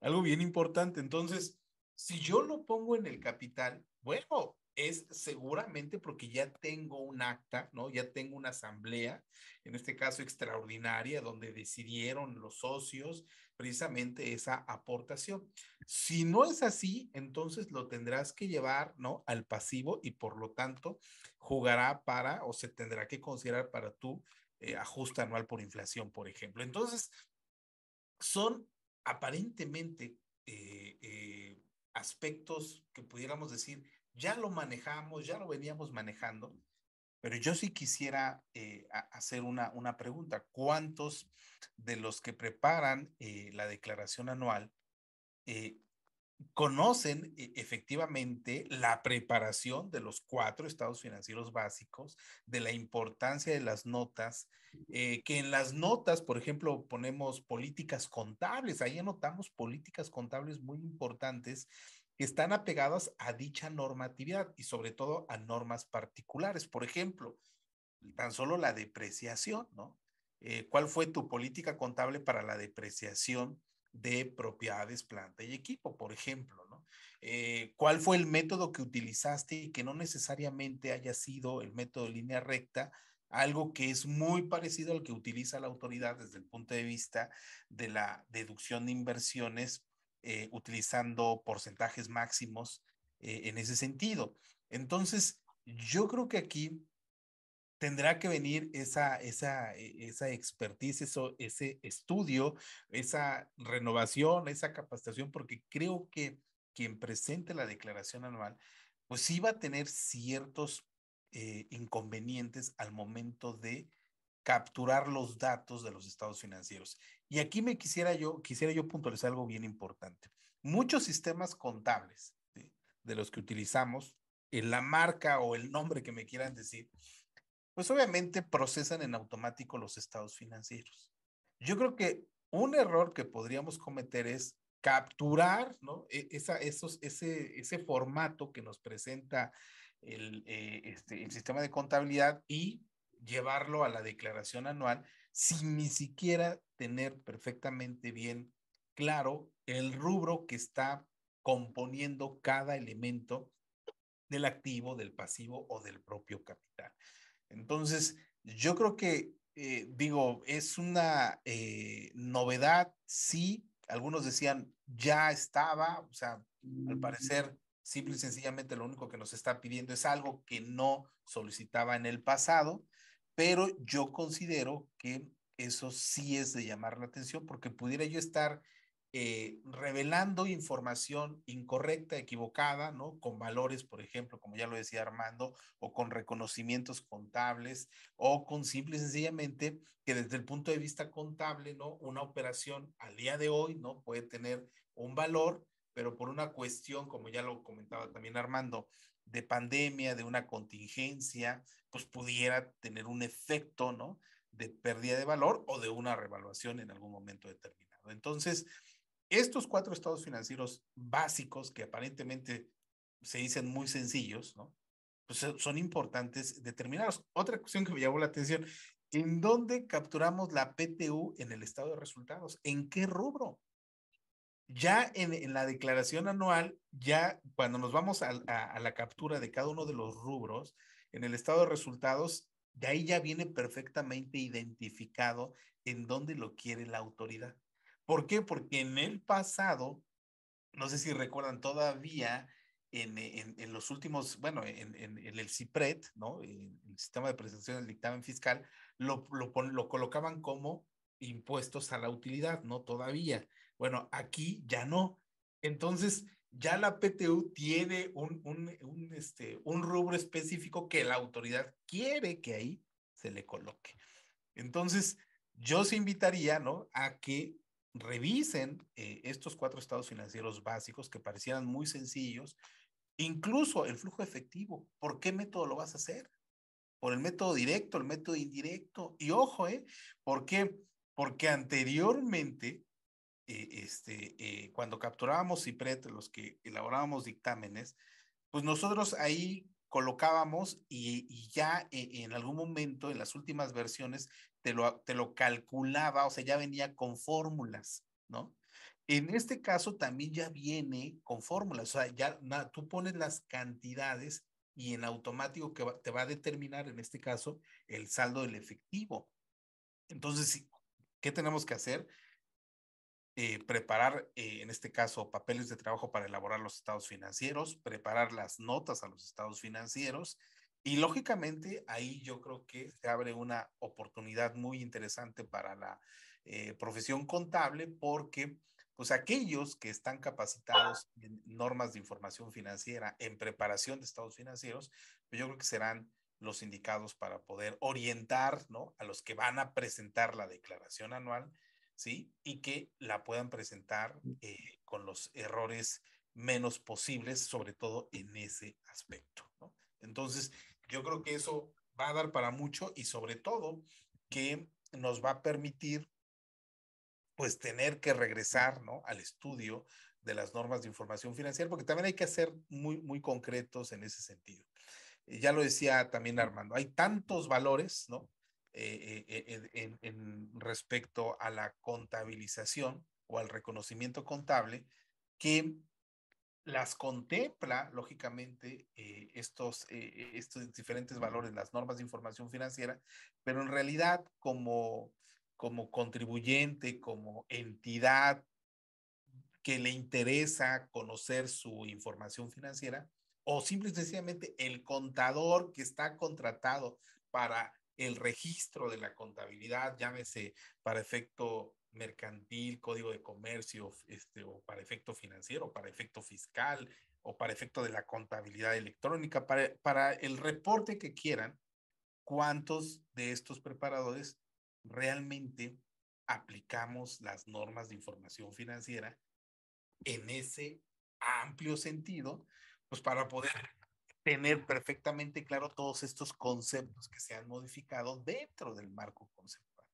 Algo bien importante. Entonces, si yo lo pongo en el capital, bueno, es seguramente porque ya tengo un acta, ¿no? Ya tengo una asamblea, en este caso extraordinaria, donde decidieron los socios precisamente esa aportación. Si no es así, entonces lo tendrás que llevar, ¿no? Al pasivo y por lo tanto jugará para o se tendrá que considerar para tu eh, ajuste anual por inflación, por ejemplo. Entonces, son aparentemente eh, eh, aspectos que pudiéramos decir, ya lo manejamos, ya lo veníamos manejando, pero yo sí quisiera eh, hacer una, una pregunta. ¿Cuántos de los que preparan eh, la declaración anual eh, conocen efectivamente la preparación de los cuatro estados financieros básicos, de la importancia de las notas, que en las notas, por ejemplo, ponemos políticas contables, ahí anotamos políticas contables muy importantes están apegadas a dicha normatividad y sobre todo a normas particulares. Por ejemplo, tan solo la depreciación, ¿no? Eh, ¿Cuál fue tu política contable para la depreciación de propiedades, planta y equipo, por ejemplo, ¿no? Eh, ¿Cuál fue el método que utilizaste y que no necesariamente haya sido el método de línea recta, algo que es muy parecido al que utiliza la autoridad desde el punto de vista de la deducción de inversiones eh, utilizando porcentajes máximos eh, en ese sentido. Entonces, yo creo que aquí tendrá que venir esa, esa, e, esa expertise, eso, ese estudio, esa renovación, esa capacitación, porque creo que quien presente la declaración anual, pues sí va a tener ciertos eh, inconvenientes al momento de capturar los datos de los estados financieros. Y aquí me quisiera yo, quisiera yo puntualizar algo bien importante. Muchos sistemas contables de los que utilizamos, en la marca o el nombre que me quieran decir, pues obviamente procesan en automático los estados financieros. Yo creo que un error que podríamos cometer es capturar ¿no? E, esa, esos, ese, ese formato que nos presenta el, eh, este, el sistema de contabilidad y llevarlo a la declaración anual sin ni siquiera tener perfectamente bien claro el rubro que está componiendo cada elemento del activo, del pasivo o del propio capital. Entonces, yo creo que, eh, digo, es una eh, novedad, sí, algunos decían, ya estaba, o sea, al parecer, simple y sencillamente lo único que nos está pidiendo es algo que no solicitaba en el pasado, pero yo considero que eso sí es de llamar la atención porque pudiera yo estar eh, revelando información incorrecta, equivocada, ¿no? Con valores, por ejemplo, como ya lo decía Armando, o con reconocimientos contables, o con simple y sencillamente que desde el punto de vista contable, ¿no? Una operación al día de hoy, ¿no? Puede tener un valor, pero por una cuestión, como ya lo comentaba también Armando, de pandemia, de una contingencia, pues pudiera tener un efecto, ¿no? De pérdida de valor o de una revaluación en algún momento determinado. Entonces, estos cuatro estados financieros básicos que aparentemente se dicen muy sencillos, ¿no? Pues son importantes determinados. Otra cuestión que me llamó la atención, ¿en dónde capturamos la PTU en el estado de resultados? ¿En qué rubro? ya en, la declaración anual, ya cuando nos vamos a, la captura de cada uno de los rubros, en el estado de resultados, de ahí ya viene perfectamente identificado en dónde lo quiere la autoridad. ¿Por qué? Porque en el pasado, no sé si recuerdan todavía, en, en, los últimos, bueno, en, el CIPRED, ¿no? En el sistema de presentación del dictamen fiscal, lo, lo colocaban como impuestos a la utilidad, ¿no? Todavía. Bueno, aquí ya no. Entonces, ya la PTU tiene un, un, este, un rubro específico que la autoridad quiere que ahí se le coloque. Entonces, yo se invitaría, ¿no? A que revisen eh, estos cuatro estados financieros básicos que parecieran muy sencillos, incluso el flujo efectivo. ¿Por qué método lo vas a hacer? ¿Por el método directo, el método indirecto? Y ojo, ¿eh? ¿Por qué? Porque anteriormente eh, este, eh, cuando capturábamos CIPRET, los que elaborábamos dictámenes, pues nosotros ahí colocábamos y, ya en, algún momento, en las últimas versiones, te lo, te lo calculaba, o sea, ya venía con fórmulas, ¿no? En este caso también ya viene con fórmulas, o sea, ya tú pones las cantidades y en automático que te va a determinar, en este caso, el saldo del efectivo. Entonces, ¿qué tenemos que hacer? Eh, preparar, eh, en este caso, papeles de trabajo para elaborar los estados financieros, preparar las notas a los estados financieros. Y lógicamente ahí yo creo que se abre una oportunidad muy interesante para la eh, profesión contable porque pues aquellos que están capacitados en normas de información financiera, en preparación de estados financieros, pues yo creo que serán los indicados para poder orientar ¿no? a los que van a presentar la declaración anual ¿sí? Y que la puedan presentar eh, con los errores menos posibles, sobre todo en ese aspecto, ¿no? Entonces, yo creo que eso va a dar para mucho y sobre todo que nos va a permitir pues tener que regresar, ¿no? Al estudio de las normas de información financiera, porque también hay que ser muy, muy concretos en ese sentido. Ya lo decía también Armando, hay tantos valores, ¿no? Eh, eh, en, en, respecto a la contabilización o al reconocimiento contable que las contempla, lógicamente, eh, estos, estos diferentes valores, las normas de información financiera, pero en realidad como, como contribuyente, como entidad que le interesa conocer su información financiera, o simple y sencillamente el contador que está contratado para el registro de la contabilidad, llámese para efecto mercantil, código de comercio, este, o para efecto financiero, para efecto fiscal, o para efecto de la contabilidad electrónica, para, para el reporte que quieran, cuántos de estos preparadores realmente aplicamos las normas de información financiera en ese amplio sentido, pues para poder tener perfectamente claro todos estos conceptos que se han modificado dentro del marco conceptual.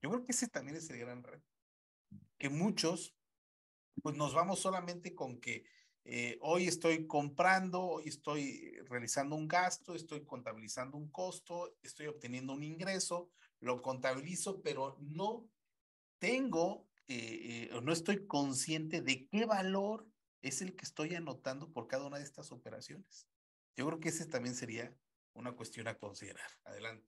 Yo creo que ese también es el gran reto, que muchos, pues nos vamos solamente con que eh, hoy estoy comprando, hoy estoy realizando un gasto, estoy contabilizando un costo, estoy obteniendo un ingreso, lo contabilizo, pero no tengo, eh, eh, no estoy consciente de qué valor es el que estoy anotando por cada una de estas operaciones. Yo creo que ese también sería una cuestión a considerar. Adelante.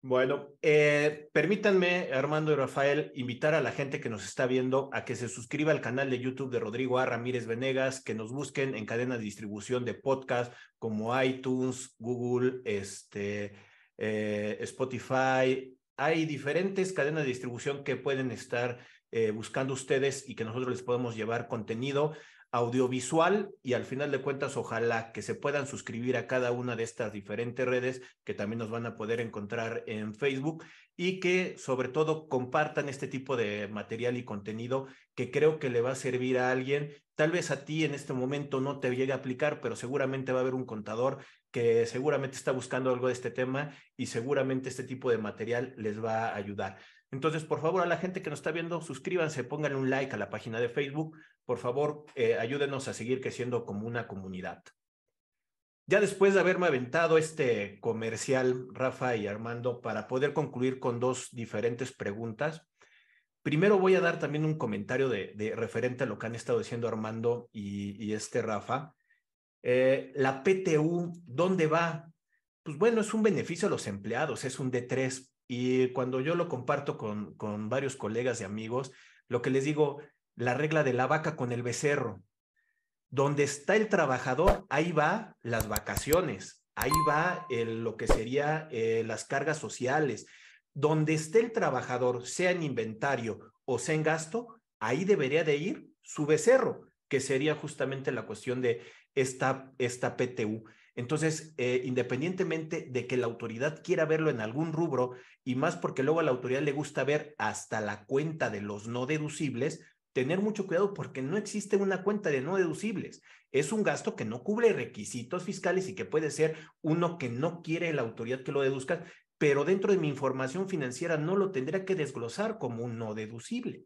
Bueno, eh, permítanme, Armando y Rafael, invitar a la gente que nos está viendo a que se suscriba al canal de YouTube de Rodrigo A. Ramírez Venegas, que nos busquen en cadena de distribución de podcast como iTunes, Google, este, eh, Spotify. Hay diferentes cadenas de distribución que pueden estar eh, buscando ustedes y que nosotros les podemos llevar contenido audiovisual y al final de cuentas ojalá que se puedan suscribir a cada una de estas diferentes redes que también nos van a poder encontrar en Facebook y que sobre todo compartan este tipo de material y contenido que creo que le va a servir a alguien. Tal vez a ti en este momento no te llegue a aplicar, pero seguramente va a haber un contador que seguramente está buscando algo de este tema y seguramente este tipo de material les va a ayudar. Entonces, por favor, a la gente que nos está viendo, suscríbanse, pónganle un like a la página de Facebook. Por favor, eh, ayúdenos a seguir creciendo como una comunidad. Ya después de haberme aventado este comercial, Rafa y Armando, para poder concluir con dos diferentes preguntas, primero voy a dar también un comentario de, referente a lo que han estado diciendo Armando y, este Rafa. Eh, la PTU, ¿dónde va? pues bueno, es un beneficio a los empleados, es un D3. Y cuando yo lo comparto con, con varios colegas y amigos, lo que les digo, la regla de la vaca con el becerro. Donde está el trabajador, ahí va las vacaciones, ahí va lo que sería eh, las cargas sociales. Donde esté el trabajador, sea en inventario o sea en gasto, ahí debería de ir su becerro, que sería justamente la cuestión de esta, esta PTU. Entonces, eh, independientemente de que la autoridad quiera verlo en algún rubro, y más porque luego a la autoridad le gusta ver hasta la cuenta de los no deducibles, tener mucho cuidado porque no existe una cuenta de no deducibles. Es un gasto que no cubre requisitos fiscales y que puede ser uno que no quiere la autoridad que lo deduzca, pero dentro de mi información financiera no lo tendría que desglosar como un no deducible.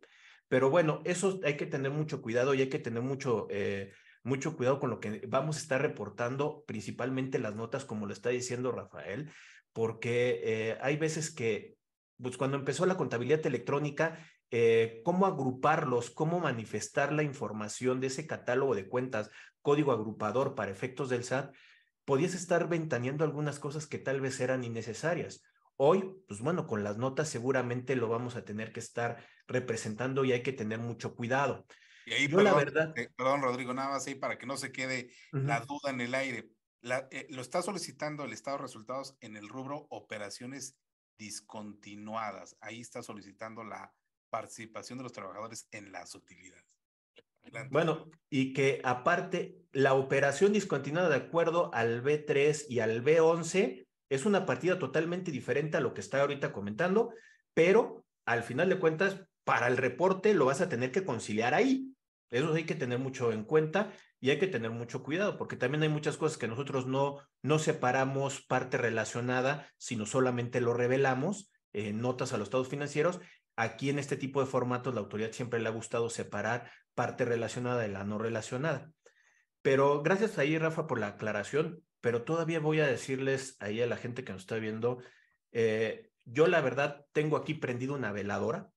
Pero bueno, eso hay que tener mucho cuidado y hay que tener mucho... Eh, mucho cuidado con lo que vamos a estar reportando, principalmente las notas, como lo está diciendo Rafael, porque eh, hay veces que, pues cuando empezó la contabilidad electrónica, eh, cómo agruparlos, cómo manifestar la información de ese catálogo de cuentas, código agrupador para efectos del SAT, podías estar ventaneando algunas cosas que tal vez eran innecesarias. Hoy, pues bueno, con las notas seguramente lo vamos a tener que estar representando y hay que tener mucho cuidado. Y ahí, perdón, la verdad. Eh, perdón, Rodrigo, nada más ahí para que no se quede la duda en el aire. Eh, lo está solicitando el estado de resultados en el rubro operaciones discontinuadas. Ahí está solicitando la participación de los trabajadores en las utilidades. Bueno, y que aparte, la operación discontinuada de acuerdo al B3 y al B11 es una partida totalmente diferente a lo que está ahorita comentando, pero al final de cuentas, para el reporte lo vas a tener que conciliar ahí. Eso hay que tener mucho en cuenta y hay que tener mucho cuidado, porque también hay muchas cosas que nosotros no, no separamos parte relacionada, sino solamente lo revelamos, en notas a los estados financieros. Aquí en este tipo de formatos, la autoridad siempre le ha gustado separar parte relacionada de la no relacionada. Pero gracias ahí, Rafa, por la aclaración, pero todavía voy a decirles ahí a la gente que nos está viendo, eh, yo la verdad tengo aquí prendido una veladora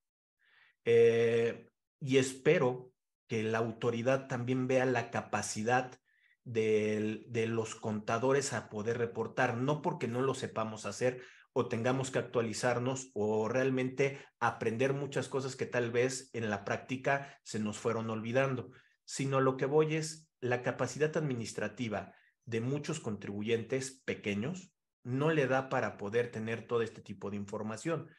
eh, y espero que la autoridad también vea la capacidad de, de, los contadores a poder reportar, no porque no lo sepamos hacer o tengamos que actualizarnos o realmente aprender muchas cosas que tal vez en la práctica se nos fueron olvidando, sino lo que voy es la capacidad administrativa de muchos contribuyentes pequeños no le da para poder tener todo este tipo de información.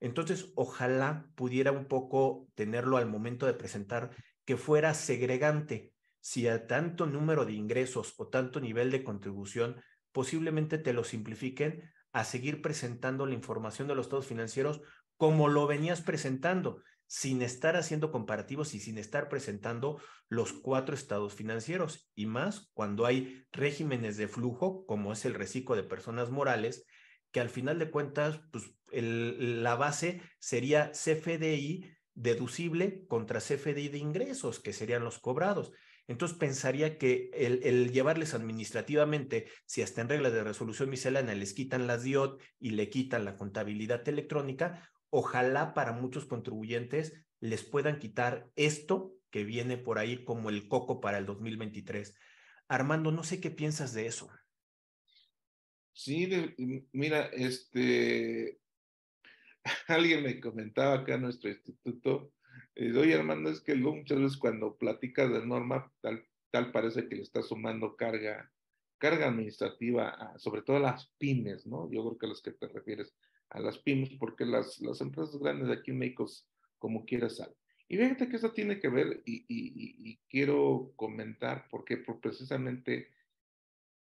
Entonces, ojalá pudiera un poco tenerlo al momento de presentar que fuera segregante. Si a tanto número de ingresos o tanto nivel de contribución, posiblemente te lo simplifiquen a seguir presentando la información de los estados financieros como lo venías presentando, sin estar haciendo comparativos y sin estar presentando los cuatro estados financieros, y más cuando hay regímenes de flujo, como es el reciclo de personas morales, que al final de cuentas, pues la base sería CFDI deducible contra CFDI de ingresos, que serían los cobrados. Entonces pensaría que el, llevarles administrativamente, si hasta en reglas de resolución miscelánea les quitan las DIOT y le quitan la contabilidad electrónica, ojalá para muchos contribuyentes les puedan quitar esto que viene por ahí como el coco para el 2023. Armando, no sé qué piensas de eso. Sí, mira, este, alguien me comentaba acá en nuestro instituto, eh, oye Armando, es que muchas veces cuando platicas de norma, tal, tal parece que le está sumando carga, carga administrativa, sobre todo a las pymes, ¿no? Yo creo que a las que te refieres, a las pymes, porque las, las empresas grandes de aquí en México, como quieras, salen. Y fíjate que eso tiene que ver, y, y, y quiero comentar, porque precisamente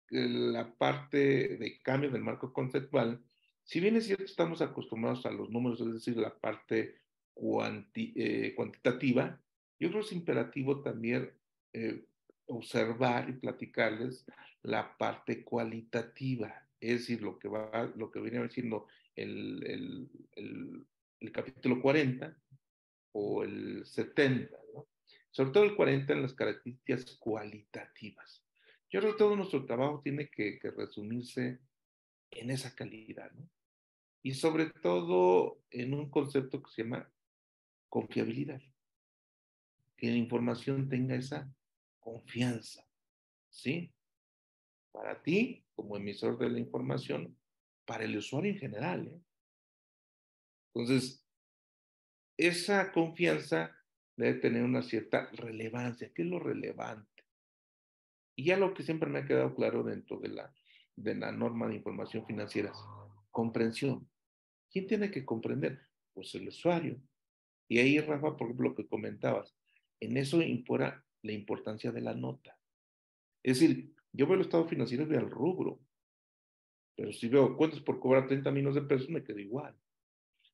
la parte de cambio del marco conceptual si bien es cierto, estamos acostumbrados a los números, es decir, la parte eh, cuantitativa, yo creo que es imperativo también eh, observar y platicarles la parte cualitativa, es decir, lo que, va, lo que viene siendo el, el, el, capítulo 40 o el 70, sobre todo el 40 en las características cualitativas. Yo creo que todo nuestro trabajo tiene que, que resumirse en esa calidad, ¿no? y sobre todo en un concepto que se llama confiabilidad. Que la información tenga esa confianza, ¿sí? para ti como emisor de la información, para el usuario en general. ¿eh? Entonces, esa confianza debe tener una cierta relevancia. ¿Qué es lo relevante? Y ya lo que siempre me ha quedado claro dentro de la, de la norma de información financiera es comprensión. ¿Quién tiene que comprender? Pues el usuario. Y ahí, Rafa, por ejemplo, lo que comentabas, en eso impora la importancia de la nota. Es decir, yo veo el estado financiero y veo el rubro. Pero si veo cuentas por cobrar 30 millones de pesos, me quedo igual.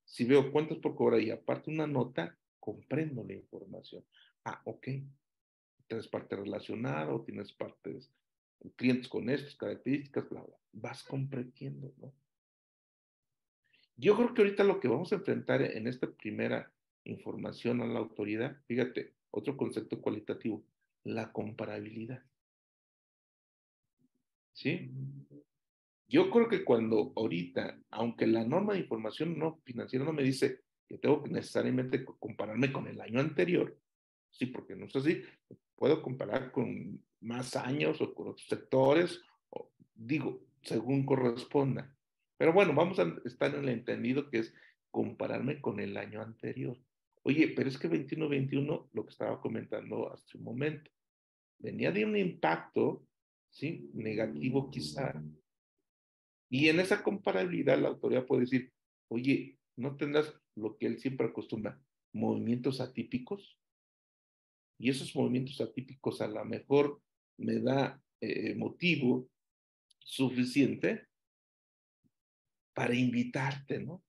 Si veo cuentas por cobrar y aparte una nota, comprendo la información. Ah, ok. Tienes parte relacionada o tienes partes, clientes con estas características, bla, bla. Vas comprendiendo, ¿no? Yo creo que ahorita lo que vamos a enfrentar en esta primera información a la autoridad, fíjate, otro concepto cualitativo, la comparabilidad. ¿Sí? Yo creo que cuando ahorita, aunque la norma de información no financiera no me dice que tengo que necesariamente compararme con el año anterior, sí, porque no es así, puedo comparar con más años o con otros sectores, o, digo, según corresponda. Pero bueno, vamos a estar en el entendido que es compararme con el año anterior. Oye, pero es que 21-21, lo que estaba comentando hace un momento, venía de un impacto, ¿sí? Negativo quizá, y en esa comparabilidad la autoridad puede decir, oye, ¿no tendrás lo que él siempre acostumbra, movimientos atípicos? Y esos movimientos atípicos a lo mejor me da eh, motivo suficiente para invitarte, ¿no?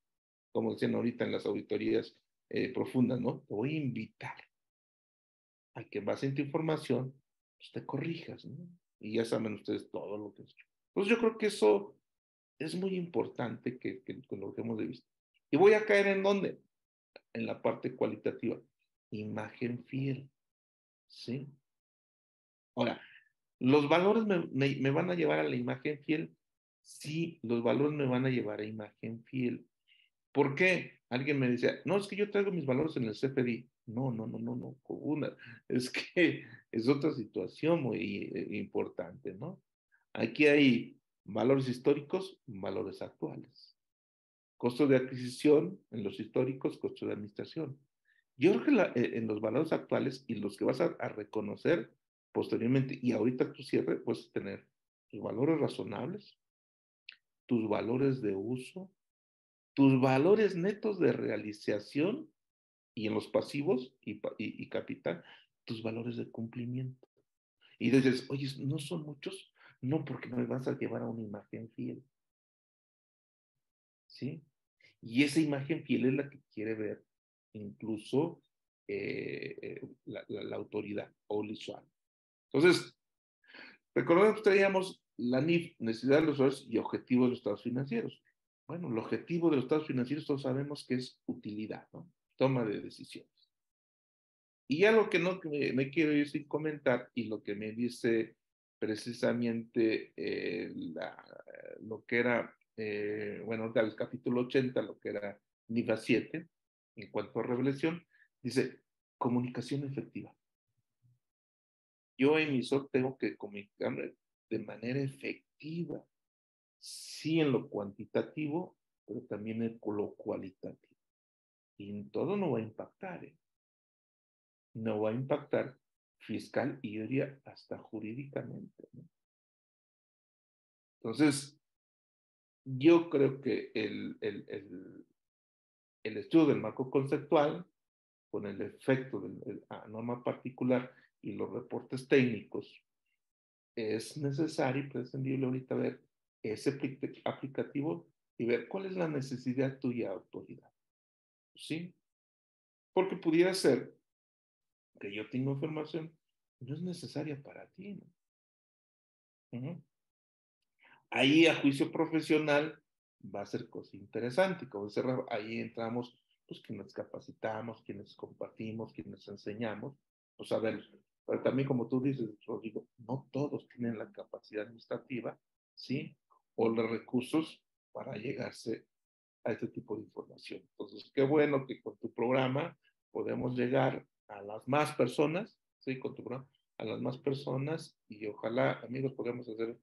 Como decían ahorita en las auditorías eh, profundas, ¿no? Te voy a invitar a que base en tu información, pues te corrijas, ¿no? Y ya saben ustedes todo lo que es. Pues yo creo que eso es muy importante que, que, lo dejemos de vista. Y voy a caer en dónde? En la parte cualitativa. Imagen fiel. ¿Sí? Ahora, ¿los valores me, me, van a llevar a la imagen fiel? Sí, los valores me van a llevar a imagen fiel. ¿Por qué? Alguien me dice, no, es que yo traigo mis valores en el CFDI. No, no, no, no, no, una. Es que es otra situación muy eh, importante, ¿no? Aquí hay Valores históricos, valores actuales. Costo de adquisición en los históricos, costo de administración. Yo creo que eh, en los valores actuales y los que vas a, reconocer posteriormente y ahorita tu cierre, puedes tener tus valores razonables, tus valores de uso, tus valores netos de realización y en los pasivos y, capital, tus valores de cumplimiento. Y dices, oye, no son muchos, no porque me vas a llevar a una imagen fiel. ¿Sí? Y esa imagen fiel es la que quiere ver incluso eh, eh, la, autoridad o el usuario. Entonces, recordemos que traíamos la NIF, necesidad de los usuarios y objetivos de los estados financieros. Bueno, el objetivo de los estados financieros todos sabemos que es utilidad, ¿no? Toma de decisiones. Y ya lo que no me, me quiero ir sin comentar y lo que me dice precisamente eh, lo que era, eh, bueno, del capítulo 80, lo que era NIVA 7, en cuanto a revelación, dice comunicación efectiva. Yo, emisor, tengo que comunicarme de manera efectiva, sí en lo cuantitativo, pero también en lo cualitativo. Y en todo no va a impactar. ¿eh? No va a impactar fiscal y diría hasta jurídicamente. Entonces, yo creo que el, el, el, el, estudio del marco conceptual, con el efecto de la norma particular y los reportes técnicos, es necesario y prescindible ahorita ver ese aplicativo y ver cuál es la necesidad tuya, autoridad. ¿Sí? Porque pudiera ser que yo tengo información, no es necesaria para ti. Ahí a juicio profesional va a ser cosa interesante. Como dice ahí entramos, pues quienes capacitamos, quienes compartimos, quienes enseñamos, pues a ver, pero también como tú dices, Rodrigo, no todos tienen la capacidad administrativa, ¿sí? O los recursos para llegarse a este tipo de información. Entonces, qué bueno que con tu programa podemos llegar a las más personas, ¿sí? Con tu programa, a las más personas y ojalá, amigos, podamos hacer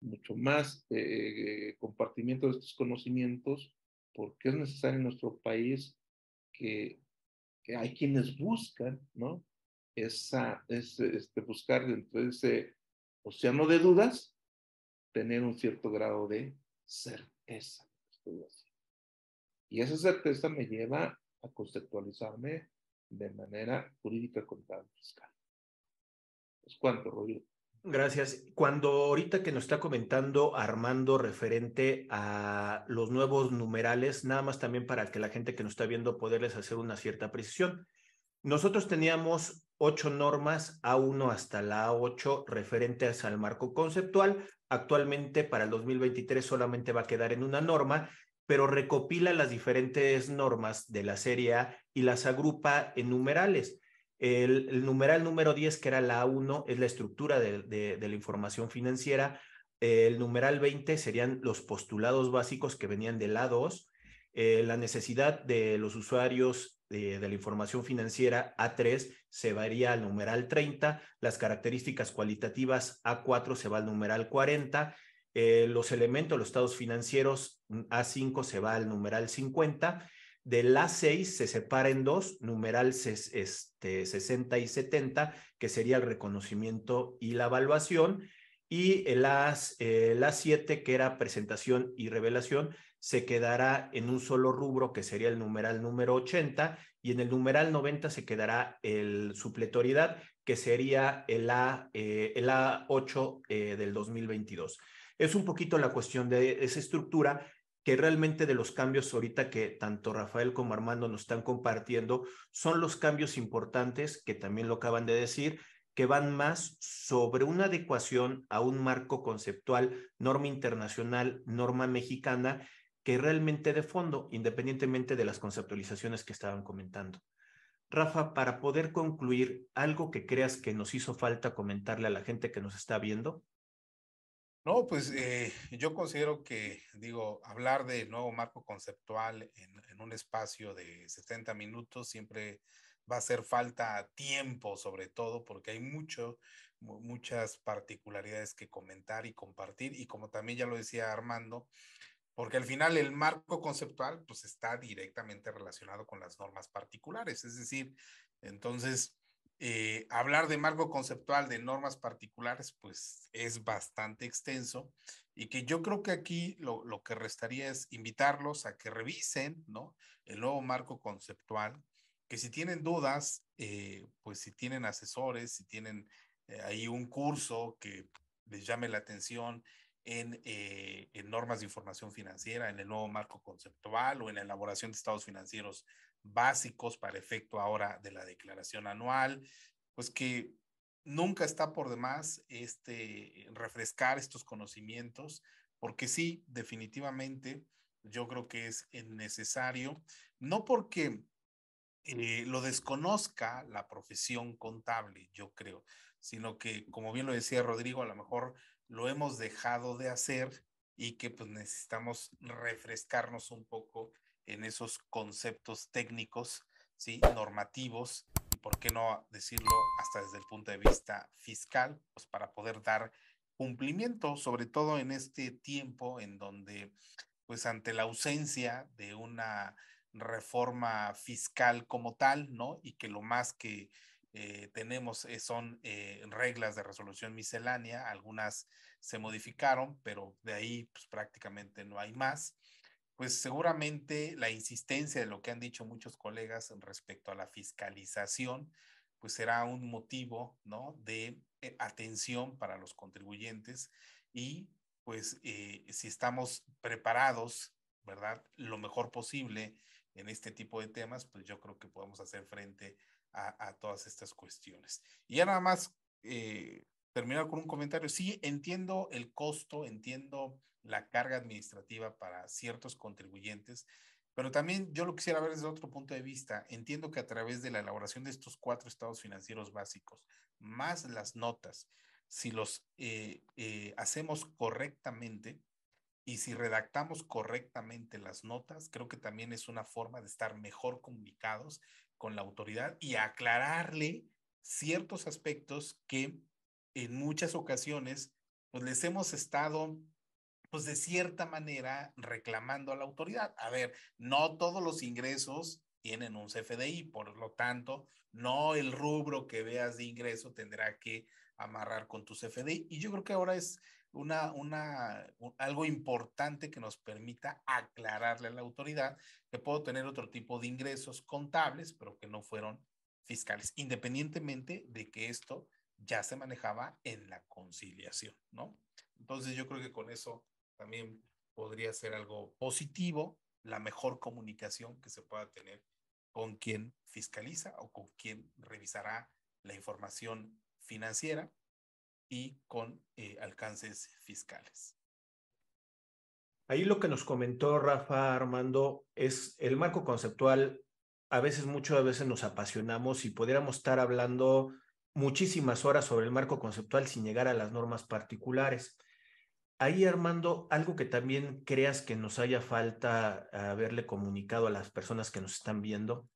mucho más eh, compartimiento de estos conocimientos, porque es necesario en nuestro país que, que hay quienes buscan, ¿no? Esa, es, este, buscar dentro de ese océano de dudas, tener un cierto grado de certeza. Y esa certeza me lleva a conceptualizarme de manera jurídica contable fiscal. ¿Es cuánto, Rodrigo? Gracias. Cuando ahorita que nos está comentando Armando referente a los nuevos numerales, nada más también para que la gente que nos está viendo poderles hacer una cierta precisión. Nosotros teníamos ocho normas, A1 hasta la A8, referentes al marco conceptual. Actualmente para el 2023 solamente va a quedar en una norma, pero recopila las diferentes normas de la serie A y las agrupa en numerales. El, numeral número 10, que era la A1, es la estructura de, la información financiera. El numeral 20 serían los postulados básicos que venían del A2. Eh, la necesidad de los usuarios de, la información financiera A3 se varía al numeral 30, las características cualitativas A4 se va al numeral 40, eh, los elementos, los estados financieros A5 se va al numeral 50 del A6 se separa en dos, numeral este, 60 y 70, que sería el reconocimiento y la evaluación, y el, A, el A7, que era presentación y revelación, se quedará en un solo rubro, que sería el numeral número 80, y en el numeral 90 se quedará el supletoriedad, que sería el, A, eh, el A8 eh, del 2022. Es un poquito la cuestión de esa estructura que realmente de los cambios ahorita que tanto Rafael como Armando nos están compartiendo son los cambios importantes que también lo acaban de decir, que van más sobre una adecuación a un marco conceptual, norma internacional, norma mexicana, que realmente de fondo, independientemente de las conceptualizaciones que estaban comentando. Rafa, para poder concluir, algo que creas que nos hizo falta comentarle a la gente que nos está viendo. No, pues eh, yo considero que, digo, hablar de nuevo marco conceptual en, un espacio de 70 minutos siempre va a hacer falta tiempo, sobre todo, porque hay mucho, muchas particularidades que comentar y compartir. Y como también ya lo decía Armando, porque al final el marco conceptual pues está directamente relacionado con las normas particulares. Es decir, entonces eh, hablar de marco conceptual de normas particulares, pues es bastante extenso y que yo creo que aquí lo, lo, que restaría es invitarlos a que revisen, ¿no? El nuevo marco conceptual, que si tienen dudas, eh, pues si tienen asesores, si tienen eh, ahí un curso que les llame la atención en, en normas de información financiera, en el nuevo marco conceptual o en la elaboración de estados financieros básicos para efecto ahora de la declaración anual, pues que nunca está por demás este, refrescar estos conocimientos, porque sí, definitivamente, yo creo que es necesario, no porque eh, lo desconozca la profesión contable, yo creo, sino que, como bien lo decía Rodrigo, a lo mejor lo hemos dejado de hacer y que pues necesitamos refrescarnos un poco en esos conceptos técnicos, ¿sí? normativos, y por qué no decirlo hasta desde el punto de vista fiscal, pues para poder dar cumplimiento, sobre todo en este tiempo en donde, pues ante la ausencia de una reforma fiscal como tal, ¿no? Y que lo más que eh, tenemos eh, son eh, reglas de resolución miscelánea, algunas se modificaron, pero de ahí pues prácticamente no hay más pues seguramente la insistencia de lo que han dicho muchos colegas respecto a la fiscalización, pues será un motivo, ¿no? De eh, atención para los contribuyentes y pues eh, si estamos preparados, ¿verdad? Lo mejor posible en este tipo de temas, pues yo creo que podemos hacer frente a, todas estas cuestiones. Y ya nada más eh, terminar con un comentario. Sí, entiendo el costo, entiendo la carga administrativa para ciertos contribuyentes, pero también yo lo quisiera ver desde otro punto de vista. Entiendo que a través de la elaboración de estos cuatro estados financieros básicos, más las notas, si los eh, eh, hacemos correctamente y si redactamos correctamente las notas, creo que también es una forma de estar mejor comunicados con la autoridad y aclararle ciertos aspectos que en muchas ocasiones pues les hemos estado pues de cierta manera reclamando a la autoridad. A ver, no todos los ingresos tienen un CFDI, por lo tanto, no el rubro que veas de ingreso tendrá que amarrar con tu CFDI. Y yo creo que ahora es una, una, algo importante que nos permita aclararle a la autoridad que puedo tener otro tipo de ingresos contables, pero que no fueron fiscales, independientemente de que esto ya se manejaba en la conciliación, ¿no? Entonces yo creo que con eso también podría ser algo positivo, la mejor comunicación que se pueda tener con quien fiscaliza o con quien revisará la información financiera y con eh, alcances fiscales. Ahí lo que nos comentó Rafa Armando es el marco conceptual. A veces, mucho a veces nos apasionamos y pudiéramos estar hablando muchísimas horas sobre el marco conceptual sin llegar a las normas particulares. Ahí, Armando, algo que también creas que nos haya falta haberle comunicado a las personas que nos están viendo.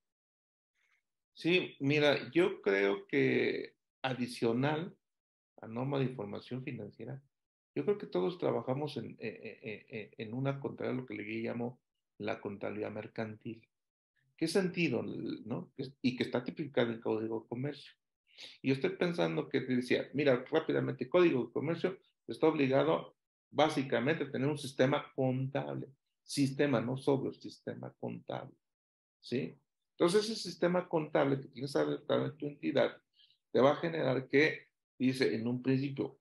Sí, mira, yo creo que adicional a de información financiera, yo creo que todos trabajamos en, eh, eh, eh, en una contabilidad, lo que le llamo la contabilidad mercantil. ¿Qué sentido? ¿no? Y que está tipificada en el Código de Comercio. Y yo estoy pensando que te decía, mira, rápidamente, Código de Comercio está obligado básicamente tener un sistema contable. Sistema, no sobre sistema contable. ¿Sí? Entonces, ese sistema contable que tienes adaptado en tu entidad te va a generar que, dice en un principio,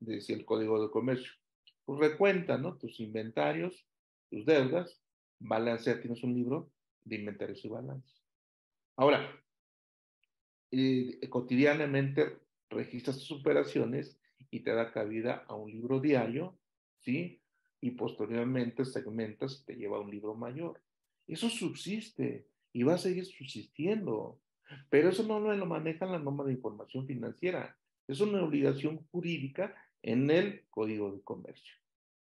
decía el Código de Comercio, pues recuenta, ¿no? Tus inventarios, tus deudas, balancea, tienes un libro de inventarios y balances. Ahora, eh, cotidianamente registras tus operaciones y te da cabida a un libro diario, ¿sí? Y posteriormente segmentas y te lleva a un libro mayor. Eso subsiste y va a seguir subsistiendo. Pero eso no lo maneja la norma de información financiera. Es una obligación jurídica en el Código de Comercio.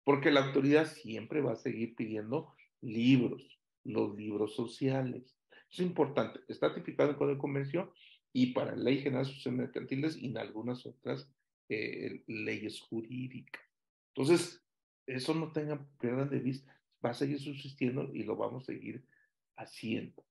Porque la autoridad siempre va a seguir pidiendo libros, los libros sociales. Es importante. Está tipificado en el Código de Comercio y para la Ley General de Asociaciones Mercantiles y en algunas otras eh, leyes jurídicas. Entonces, eso no tengan pierdan de vista, va a seguir subsistiendo y lo vamos a seguir haciendo.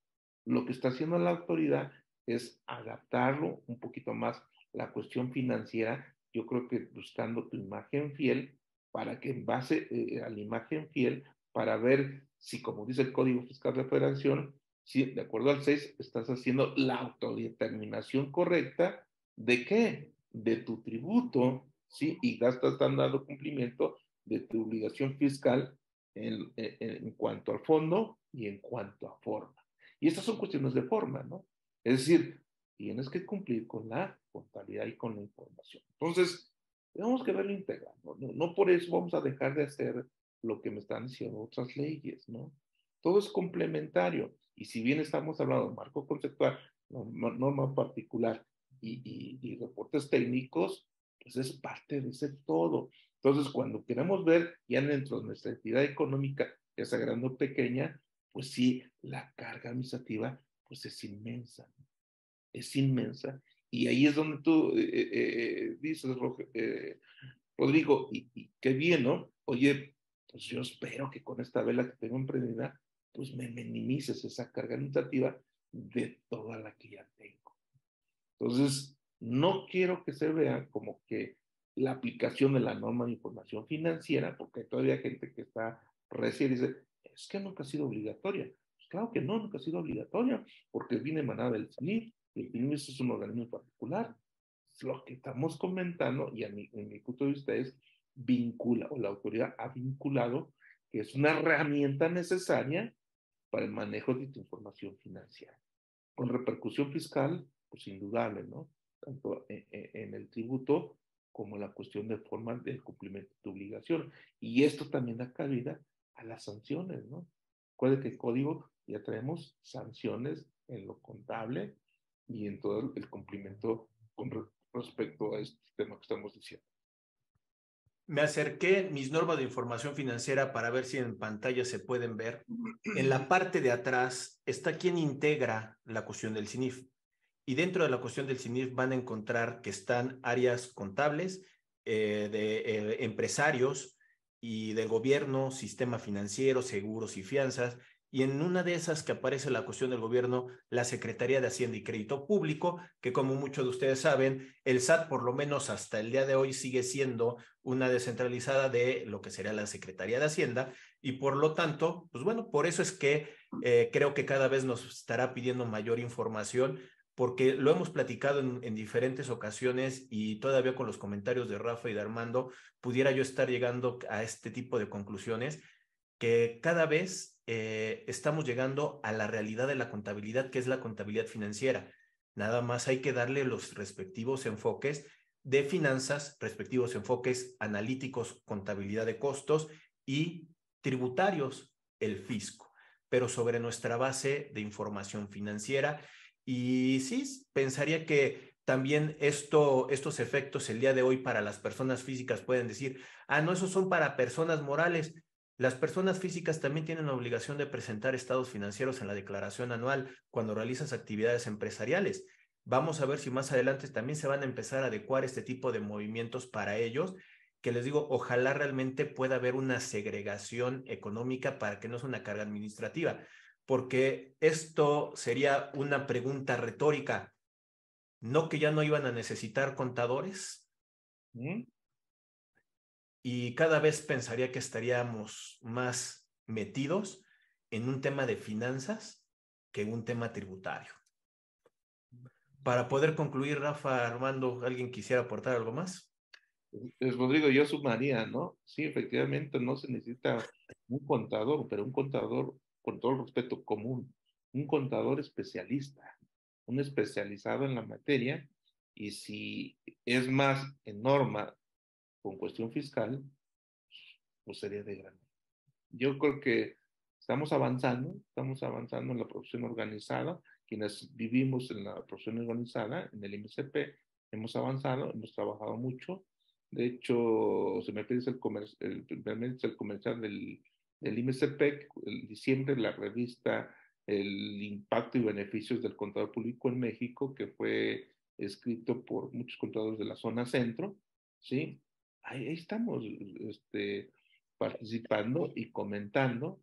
Lo que está haciendo la autoridad es adaptarlo un poquito más la cuestión financiera, yo creo que buscando tu imagen fiel para que en base eh, a la imagen fiel, para ver si, como dice el Código Fiscal de Federación, si de acuerdo al 6 estás haciendo la autodeterminación correcta de qué? De tu tributo, ¿sí? Y ya estás dando cumplimiento de tu obligación fiscal en, en, cuanto al fondo y en cuanto a forma. Y estas son cuestiones de forma, ¿no? Es decir, tienes que cumplir con la contabilidad y con la información. Entonces, tenemos que verlo integral, ¿no? No, por eso vamos a dejar de hacer lo que me están diciendo otras leyes, ¿no? Todo es complementario. Y si bien estamos hablando de marco conceptual, norma particular y, y, y reportes técnicos, pues es parte de ese todo. Entonces, cuando queremos ver ya dentro de nuestra entidad económica, ya sea grande o pequeña, pues sí, la carga administrativa pues es inmensa, es inmensa. Y ahí es donde tú eh, eh, eh, dices, Rodrigo, y, qué bien, ¿no? Oye, pues yo espero que con esta vela que tengo emprendida, pues me minimices esa carga administrativa de toda la que ya tengo. Entonces, no quiero que se vea como que la aplicación de la norma de información financiera, porque todavía gente que está recién y dice, es que nunca ha sido obligatoria. Pues claro que no, nunca ha sido obligatoria, porque viene emanada del y el CNIF es un organismo particular. Lo que estamos comentando, y mi, en mi punto de vista es, vincula, o la autoridad ha vinculado que es una herramienta necesaria para el manejo de tu información financiera. Con repercusión fiscal, pues indudable, ¿no? Tanto en, en el tributo como la cuestión de forma del cumplimiento de tu obligación. Y esto también da cabida a las sanciones, ¿no? Recuerde que el código ya traemos sanciones en lo contable y en todo el cumplimiento con respecto a este tema que estamos diciendo. Me acerqué mis normas de información financiera para ver si en pantalla se pueden ver. En la parte de atrás está quien integra la cuestión del CINIF. Y dentro de la cuestión del CINIF van a encontrar que están áreas contables eh, de eh, empresarios y del gobierno, sistema financiero, seguros y fianzas, y en una de esas que aparece la cuestión del gobierno, la Secretaría de Hacienda y Crédito Público, que como muchos de ustedes saben, el SAT por lo menos hasta el día de hoy sigue siendo una descentralizada de lo que sería la Secretaría de Hacienda y por lo tanto, pues bueno, por eso es que eh, creo que cada vez nos estará pidiendo mayor información porque lo hemos platicado en, en, diferentes ocasiones y todavía con los comentarios de Rafa y de Armando, pudiera yo estar llegando a este tipo de conclusiones, que cada vez eh, estamos llegando a la realidad de la contabilidad, que es la contabilidad financiera. Nada más hay que darle los respectivos enfoques de finanzas, respectivos enfoques analíticos, contabilidad de costos y tributarios, el fisco, pero sobre nuestra base de información financiera. Y sí, pensaría que también esto, estos efectos el día de hoy para las personas físicas pueden decir, ah, no, esos son para personas morales. Las personas físicas también tienen la obligación de presentar estados financieros en la declaración anual cuando realizas actividades empresariales. Vamos a ver si más adelante también se van a empezar a adecuar este tipo de movimientos para ellos, que les digo, ojalá realmente pueda haber una segregación económica para que no sea una carga administrativa, porque esto sería una pregunta retórica. ¿No que ya no iban a necesitar contadores? ¿Mm? Y cada vez pensaría que estaríamos más metidos en un tema de finanzas que un tema tributario. Para poder concluir, Rafa, Armando, ¿alguien quisiera aportar algo más? Pues Rodrigo, yo sumaría, ¿no? Sí, efectivamente no se necesita un contador, pero un contador, con todo el respeto, común, un contador especialista, un especializado en la materia, y si es más en norma con cuestión fiscal, pues sería de grande. Yo creo que estamos avanzando, estamos avanzando en la profesión organizada. Quienes vivimos en la profesión organizada, en el MCP, hemos avanzado, hemos trabajado mucho. De hecho, se me pide el, comer el, el comercial del, del IMCP, en diciembre, la revista El impacto y beneficios del contador público en México, que fue escrito por muchos contadores de la zona centro, ¿sí? Ahí, estamos este, participando y comentando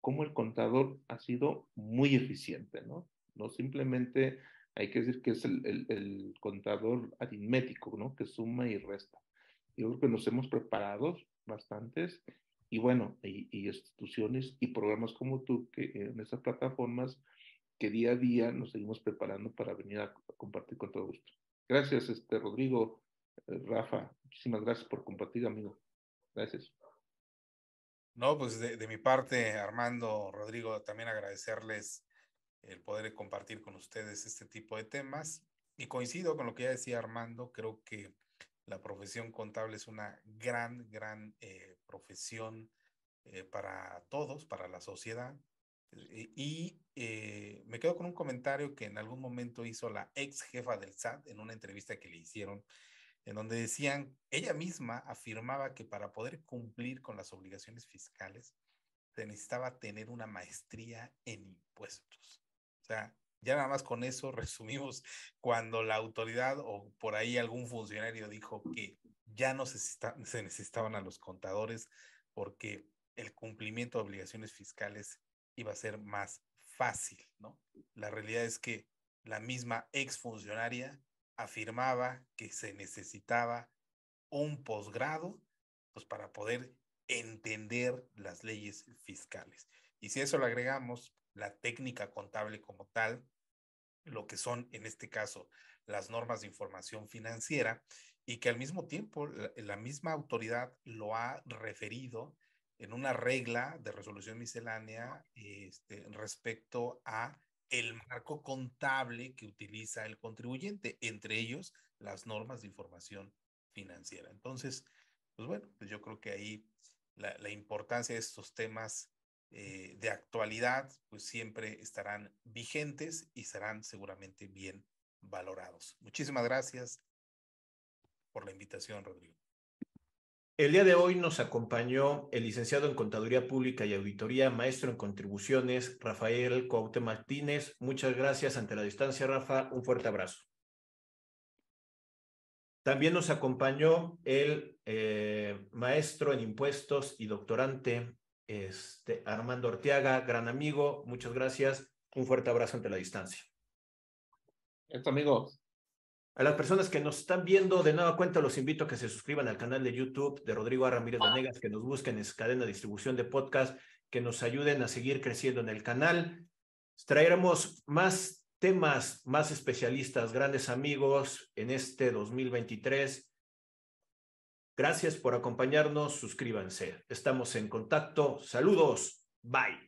cómo el contador ha sido muy eficiente, ¿no? No simplemente hay que decir que es el, el, el contador aritmético, ¿no? Que suma y resta. Yo creo que nos hemos preparado bastantes y bueno, y, y, instituciones y programas como tú, que en estas plataformas, que día a día nos seguimos preparando para venir a, a compartir con todo gusto. Gracias, este, Rodrigo, Rafa, muchísimas gracias por compartir, amigo. Gracias. No, pues de, mi parte, Armando, Rodrigo, también agradecerles el poder compartir con ustedes este tipo de temas. Y coincido con lo que ya decía Armando, creo que la profesión contable es una gran, gran eh, profesión eh, para todos, para la sociedad. Y eh, me quedo con un comentario que en algún momento hizo la ex jefa del SAT en una entrevista que le hicieron en donde decían, ella misma afirmaba que para poder cumplir con las obligaciones fiscales se necesitaba tener una maestría en impuestos. O sea, ya nada más con eso resumimos cuando la autoridad o por ahí algún funcionario dijo que ya no se, necesitaban a los contadores porque el cumplimiento de obligaciones fiscales iba a ser más fácil, ¿no? La realidad es que la misma exfuncionaria afirmaba que se necesitaba un posgrado pues, para poder entender las leyes fiscales. Y si eso le agregamos la técnica contable como tal, lo que son en este caso las normas de información financiera, y que al mismo tiempo la, la misma autoridad lo ha referido en una regla de resolución miscelánea este, respecto a el marco contable que utiliza el contribuyente, entre ellos las normas de información financiera. Entonces, pues bueno, pues yo creo que ahí la, importancia de estos temas eh, de actualidad, pues siempre estarán vigentes y serán seguramente bien valorados. Muchísimas gracias por la invitación, Rodrigo. El día de hoy nos acompañó el licenciado en Contaduría Pública y Auditoría, maestro en contribuciones, Rafael Coaute Martínez. Muchas gracias ante la distancia, Rafa. Un fuerte abrazo. También nos acompañó el eh, maestro en impuestos y doctorante este, Armando Orteaga, gran amigo, muchas gracias. Un fuerte abrazo ante la distancia. Esto, amigos. A las personas que nos están viendo de nueva cuenta, los invito a que se suscriban al canal de YouTube de Rodrigo A. Ramírez Vanegas, que nos busquen en cadena de distribución de podcast, que nos ayuden a seguir creciendo en el canal. Traeremos más temas, más especialistas, grandes amigos en este 2023. Gracias por acompañarnos, suscríbanse. Estamos en contacto. Saludos. Bye.